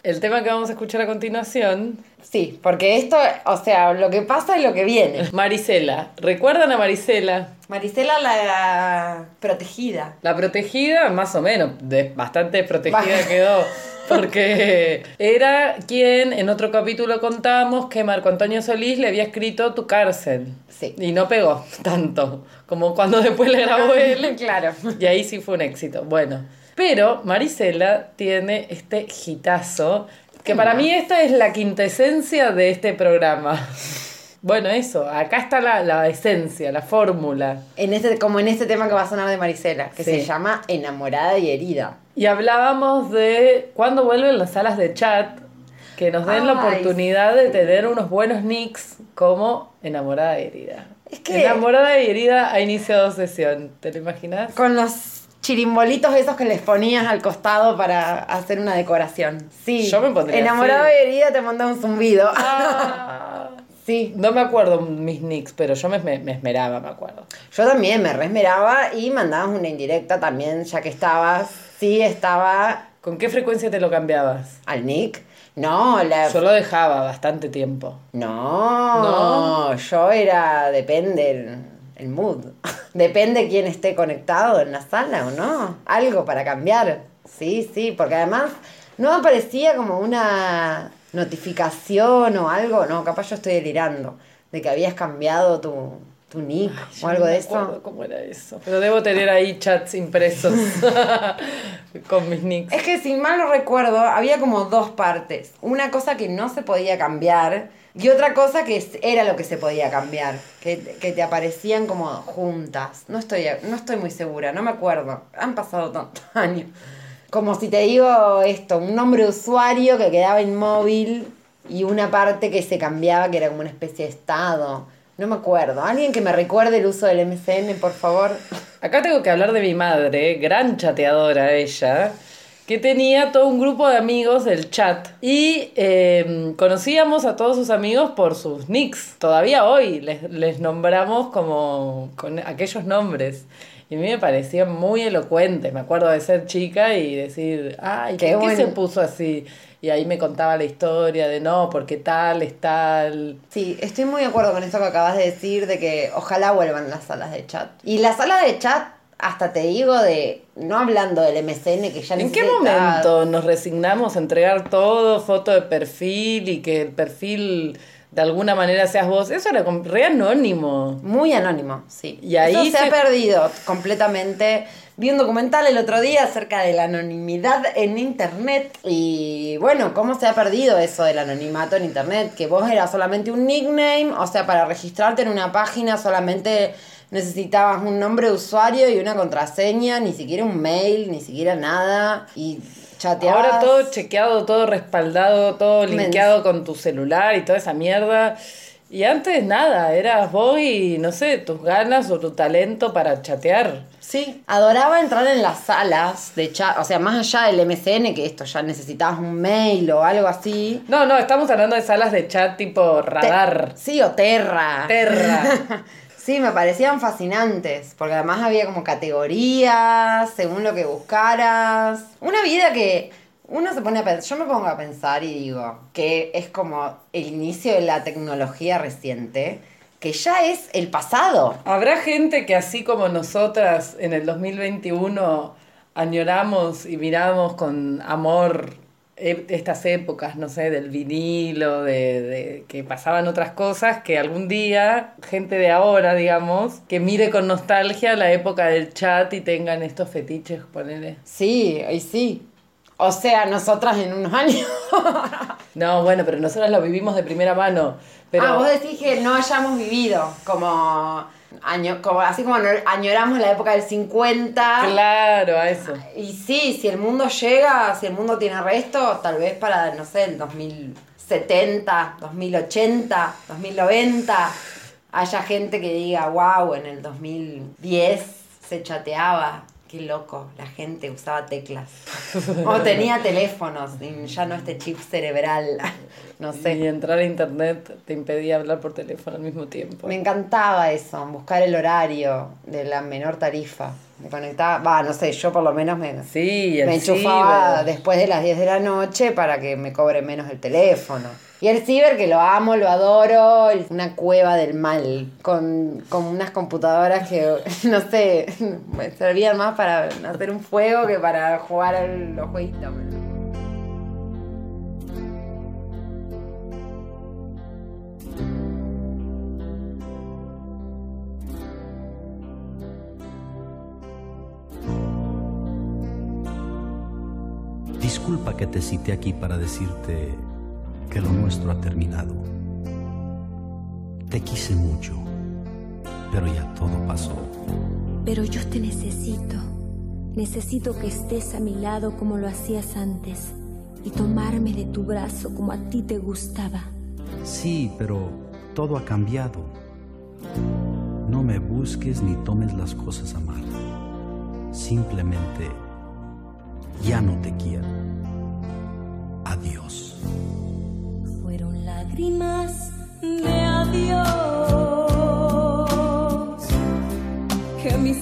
El tema que vamos a escuchar a continuación, Sí, porque esto, o sea, lo que pasa es lo que viene. Marisela. ¿Recuerdan a Marisela? Marisela la protegida. La protegida, más o menos, de, bastante protegida Baja. quedó. Porque era quien en otro capítulo contamos que Marco Antonio Solís le había escrito Tu cárcel. Sí. Y no pegó tanto como cuando después le grabó él. claro. Y ahí sí fue un éxito. Bueno, pero Marisela tiene este hitazo, que para mí esta es la quintesencia de este programa. Bueno, eso, acá está la, la esencia, la fórmula. En este, como en este tema que va a sonar de Marisela, que Sí. se llama Enamorada y Herida. Y hablábamos de cuándo vuelven las salas de chat, que nos den la oportunidad de tener unos buenos nicks como Enamorada y Herida. Es que- Enamorada y Herida ha iniciado sesión, ¿te lo imaginas? Con los chirimbolitos esos que les ponías al costado para hacer una decoración. Sí. Yo me pondría Enamorada así. y Herida te manda un zumbido. Ah. sí. No me acuerdo mis nicks, pero yo me, me- me esmeraba, me acuerdo. Yo también me resmeraba y mandabas una indirecta también, ya que estabas. Sí, estaba ¿Con qué frecuencia te lo cambiabas? al Nick. No, la. Yo lo dejaba bastante tiempo. No, yo era. Depende el, mood. Depende quién esté conectado en la sala o no. Algo para cambiar. Sí, sí, porque además no aparecía como una notificación o algo. No, capaz yo estoy delirando. De que habías cambiado tu, tu nick o algo no de eso. ¿Cómo era eso? Pero debo tener ahí chats impresos con mis nicks. Es que si mal no recuerdo, había como dos partes. Una cosa que no se podía cambiar y otra cosa que era lo que se podía cambiar. Que, que te aparecían como juntas. No estoy, no estoy muy segura, no me acuerdo. Han pasado tantos años. Como si te digo esto, un nombre usuario que quedaba inmóvil y una parte que se cambiaba que era como una especie de estado. No me acuerdo. Alguien que me recuerde el uso del MCN, por favor. Acá tengo que hablar de mi madre, gran chateadora ella, que tenía todo un grupo de amigos del chat y eh, conocíamos a todos sus amigos por sus nicks. Todavía hoy les, les nombramos como con aquellos nombres. Y a mí me parecía muy elocuente. Me acuerdo de ser chica y decir, ay, Qué ¿por qué se bueno. puso así? Y ahí me contaba la historia de no, porque tal es tal. Sí, estoy muy de acuerdo con esto que acabas de decir, de que ojalá vuelvan las salas de chat. Y las salas de chat, hasta te digo de, no hablando del MCN, que ya ¿En qué momento nos resignamos a entregar todo, foto de perfil y que el perfil de alguna manera seas vos? Eso era re anónimo. Muy anónimo, sí. Y ahí Eso se, se- ha perdido completamente. Vi un documental el otro día acerca de la anonimidad en internet y bueno, cómo se ha perdido eso del anonimato en internet, que vos eras solamente un nickname, o sea, para registrarte en una página solamente necesitabas un nombre de usuario y una contraseña, ni siquiera un mail, ni siquiera nada y chateabas. Ahora todo chequeado, todo respaldado, todo linkeado con tu celular y toda esa mierda. Y antes nada, eras vos y no sé, tus ganas o tu talento para chatear. Sí, adoraba entrar en las salas de chat, o sea, más allá del MCN, que esto ya necesitabas un mail o algo así. No, no, estamos hablando de salas de chat tipo radar. Te- sí, o Terra. Terra. Sí, me parecían fascinantes, porque además había como categorías, según lo que buscaras. Una vida que uno se pone a pensar, yo me pongo a pensar y digo que es como el inicio de la tecnología reciente, que ya es el pasado. Habrá gente que así como nosotras en el 2021 añoramos y miramos con amor estas épocas, no sé, del vinilo, de, de que pasaban otras cosas, que algún día, gente de ahora, digamos, que mire con nostalgia la época del chat y tengan estos fetiches, ponele. Sí, y sí. O sea, nosotras en unos años. No, bueno, pero nosotras lo vivimos de primera mano. Pero... Ah, vos decís que no hayamos vivido como, año, como así como añoramos la época del 50. Claro, a eso. Y sí, si el mundo llega, si el mundo tiene resto, tal vez para, no sé, el 2070, 2080, 2090, haya gente que diga, wow, en el 2010 se chateaba. Qué loco, la gente usaba teclas. O tenía teléfonos, y ya no este chip cerebral. No sé. Y entrar a internet te impedía hablar por teléfono al mismo tiempo. Me encantaba eso, buscar el horario de la menor tarifa. Me conectaba, va, no sé, yo por lo menos me, Sí, me enchufaba ciber. después de las 10 de la noche para que me cobre menos el teléfono. Y el ciber, que lo amo, lo adoro, una cueva del mal, con, con unas computadoras que, no sé, me servían más para hacer un fuego que para jugar a los jueguitos. Te cité aquí para decirte que lo nuestro ha terminado. Te quise mucho, pero ya todo pasó. Pero yo te necesito. Necesito que estés a mi lado como lo hacías antes y tomarme de tu brazo como a ti te gustaba. Sí, pero todo ha cambiado. No me busques ni tomes las cosas a mal. Simplemente ya no te quiero. Fueron lágrimas de adiós que mis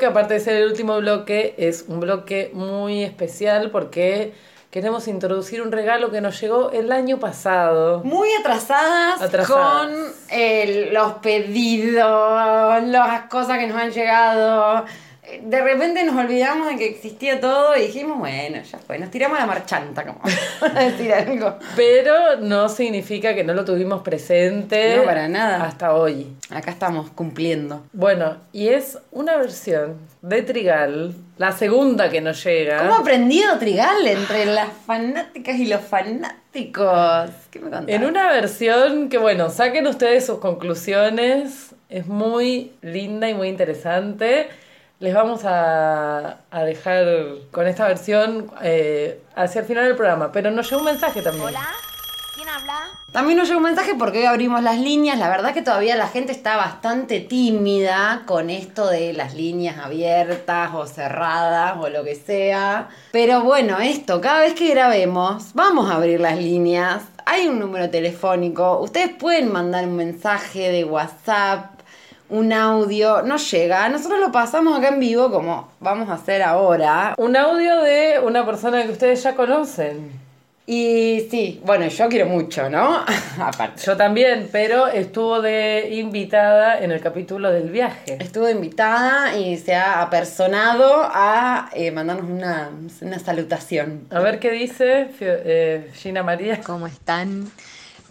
bloque, aparte de ser el último bloque, es un bloque muy especial porque queremos introducir un regalo que nos llegó el año pasado. Muy atrasadas, Atrasadas. con eh, los pedidos, las cosas que nos han llegado. De repente nos olvidamos de que existía todo y dijimos, bueno, ya fue, nos tiramos a la marchanta, como decir algo. Pero no significa que no lo tuvimos presente. No, para nada. Hasta hoy. Acá estamos cumpliendo. Bueno, y es una versión de Trigal, la segunda que nos llega. ¿Cómo ha aprendido Trigal entre las fanáticas y los fanáticos? ¿Qué me contás? En una versión que, bueno, saquen ustedes sus conclusiones. Es muy linda y muy interesante. Les vamos a, a dejar con esta versión eh, hacia el final del programa. Pero nos llegó un mensaje también. ¿Quién habla? También nos llegó un mensaje porque hoy abrimos las líneas. La verdad que todavía la gente está bastante tímida con esto de las líneas abiertas o cerradas o lo que sea. Pero bueno, esto, cada vez que grabemos, vamos a abrir las líneas. Hay un número telefónico. Ustedes pueden mandar un mensaje de WhatsApp, un audio. No llega. Nosotros lo pasamos acá en vivo como vamos a hacer ahora. Un audio de una persona que ustedes ya conocen. Y sí, bueno, yo quiero mucho, ¿no? Aparte. Yo también, pero estuvo de invitada en el capítulo del viaje. Estuvo invitada y se ha apersonado a eh, mandarnos una, una salutación. A ver qué dice eh, Gina María. ¿Cómo están?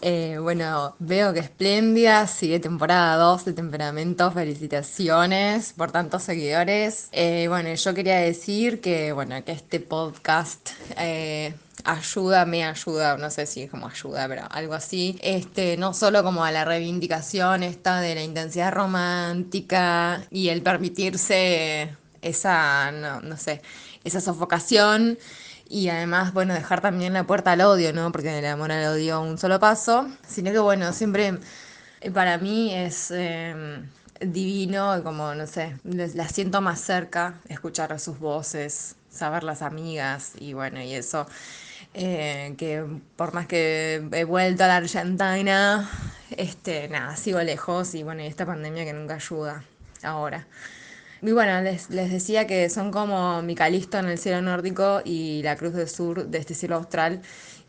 Eh, bueno, veo que espléndida, sigue temporada 2 de Temperamento, felicitaciones por tantos seguidores. Eh, bueno, yo quería decir que, bueno, que este podcast eh, ayuda, me ayuda, no sé si es como ayuda, pero algo así, este, no solo como a la reivindicación esta de la intensidad romántica y el permitirse esa, no, no sé, esa sofocación y además, bueno, dejar también la puerta al odio, ¿no? Porque del amor al odio un solo paso, sino que, bueno, siempre eh, para mí es eh, divino, como, no sé, la siento más cerca, escuchar sus voces, saber las amigas y bueno, y eso. eh, que por más que he vuelto a la Argentina, este, nada, sigo lejos y bueno, y esta pandemia que nunca ayuda ahora. Y bueno, les, les decía que son como mi Calisto en el cielo nórdico y la Cruz del Sur de este cielo austral.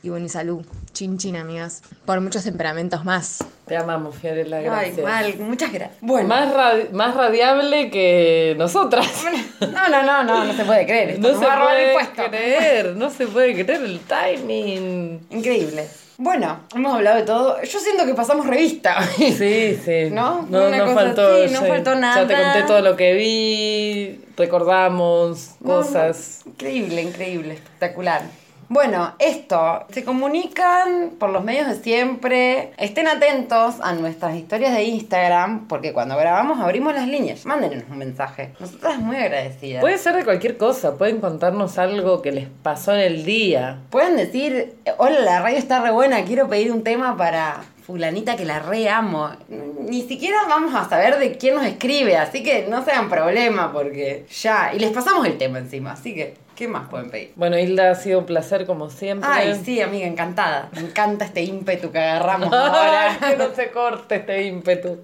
Y bueno, y salud, chin chin, amigas, por muchos temperamentos más. Te amamos, Fiorella, Ay, gracias. mal, muchas gracias. Bueno, Más, radi- más radiable que nosotras. no, no, no, no, no se puede creer. Esto No se va a robar el puede creer, no se puede creer el timing. Increíble. Bueno, hemos hablado de todo. Yo siento que pasamos revista. Sí, sí. ¿No? No, Una no cosa faltó. así, no sí. faltó Ya te nada. conté todo lo que vi, recordamos No, cosas. no, Increíble, increíble, espectacular. Bueno, esto, se comunican por los medios de siempre. Estén atentos a nuestras historias de Instagram, porque cuando grabamos abrimos las líneas. Mándenos un mensaje. Nosotras muy agradecidas. Puede ser de cualquier cosa, pueden contarnos algo que les pasó en el día. Pueden decir, hola, la radio está re buena, quiero pedir un tema para fulanita que la re amo. Ni siquiera vamos a saber de quién nos escribe, así que no se hagan problema porque ya, y les pasamos el tema encima, así que, ¿qué más pueden pedir? Bueno, Hilda, ha sido un placer como siempre. Ay, sí, amiga, encantada. Me encanta este ímpetu que agarramos ahora. que no se corte este ímpetu.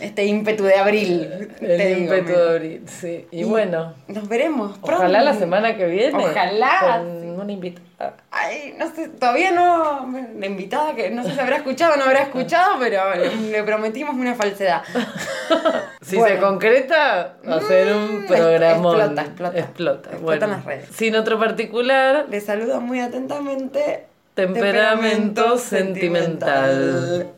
Este ímpetu de abril. El te ímpetu de abril, sí. Y, Y bueno, Nos veremos pronto. ojalá la semana que viene. Ojalá, Con una invitada. Ay, no sé, todavía no. La invitada que no sé si habrá escuchado o no habrá escuchado, pero le, le prometimos una falsedad. Si Bueno. se concreta, va a ser un Mm, programón. explota, explota. Explota. Explotan bueno. las redes. Sin otro particular, Les saludo muy atentamente. temperamento sentimental.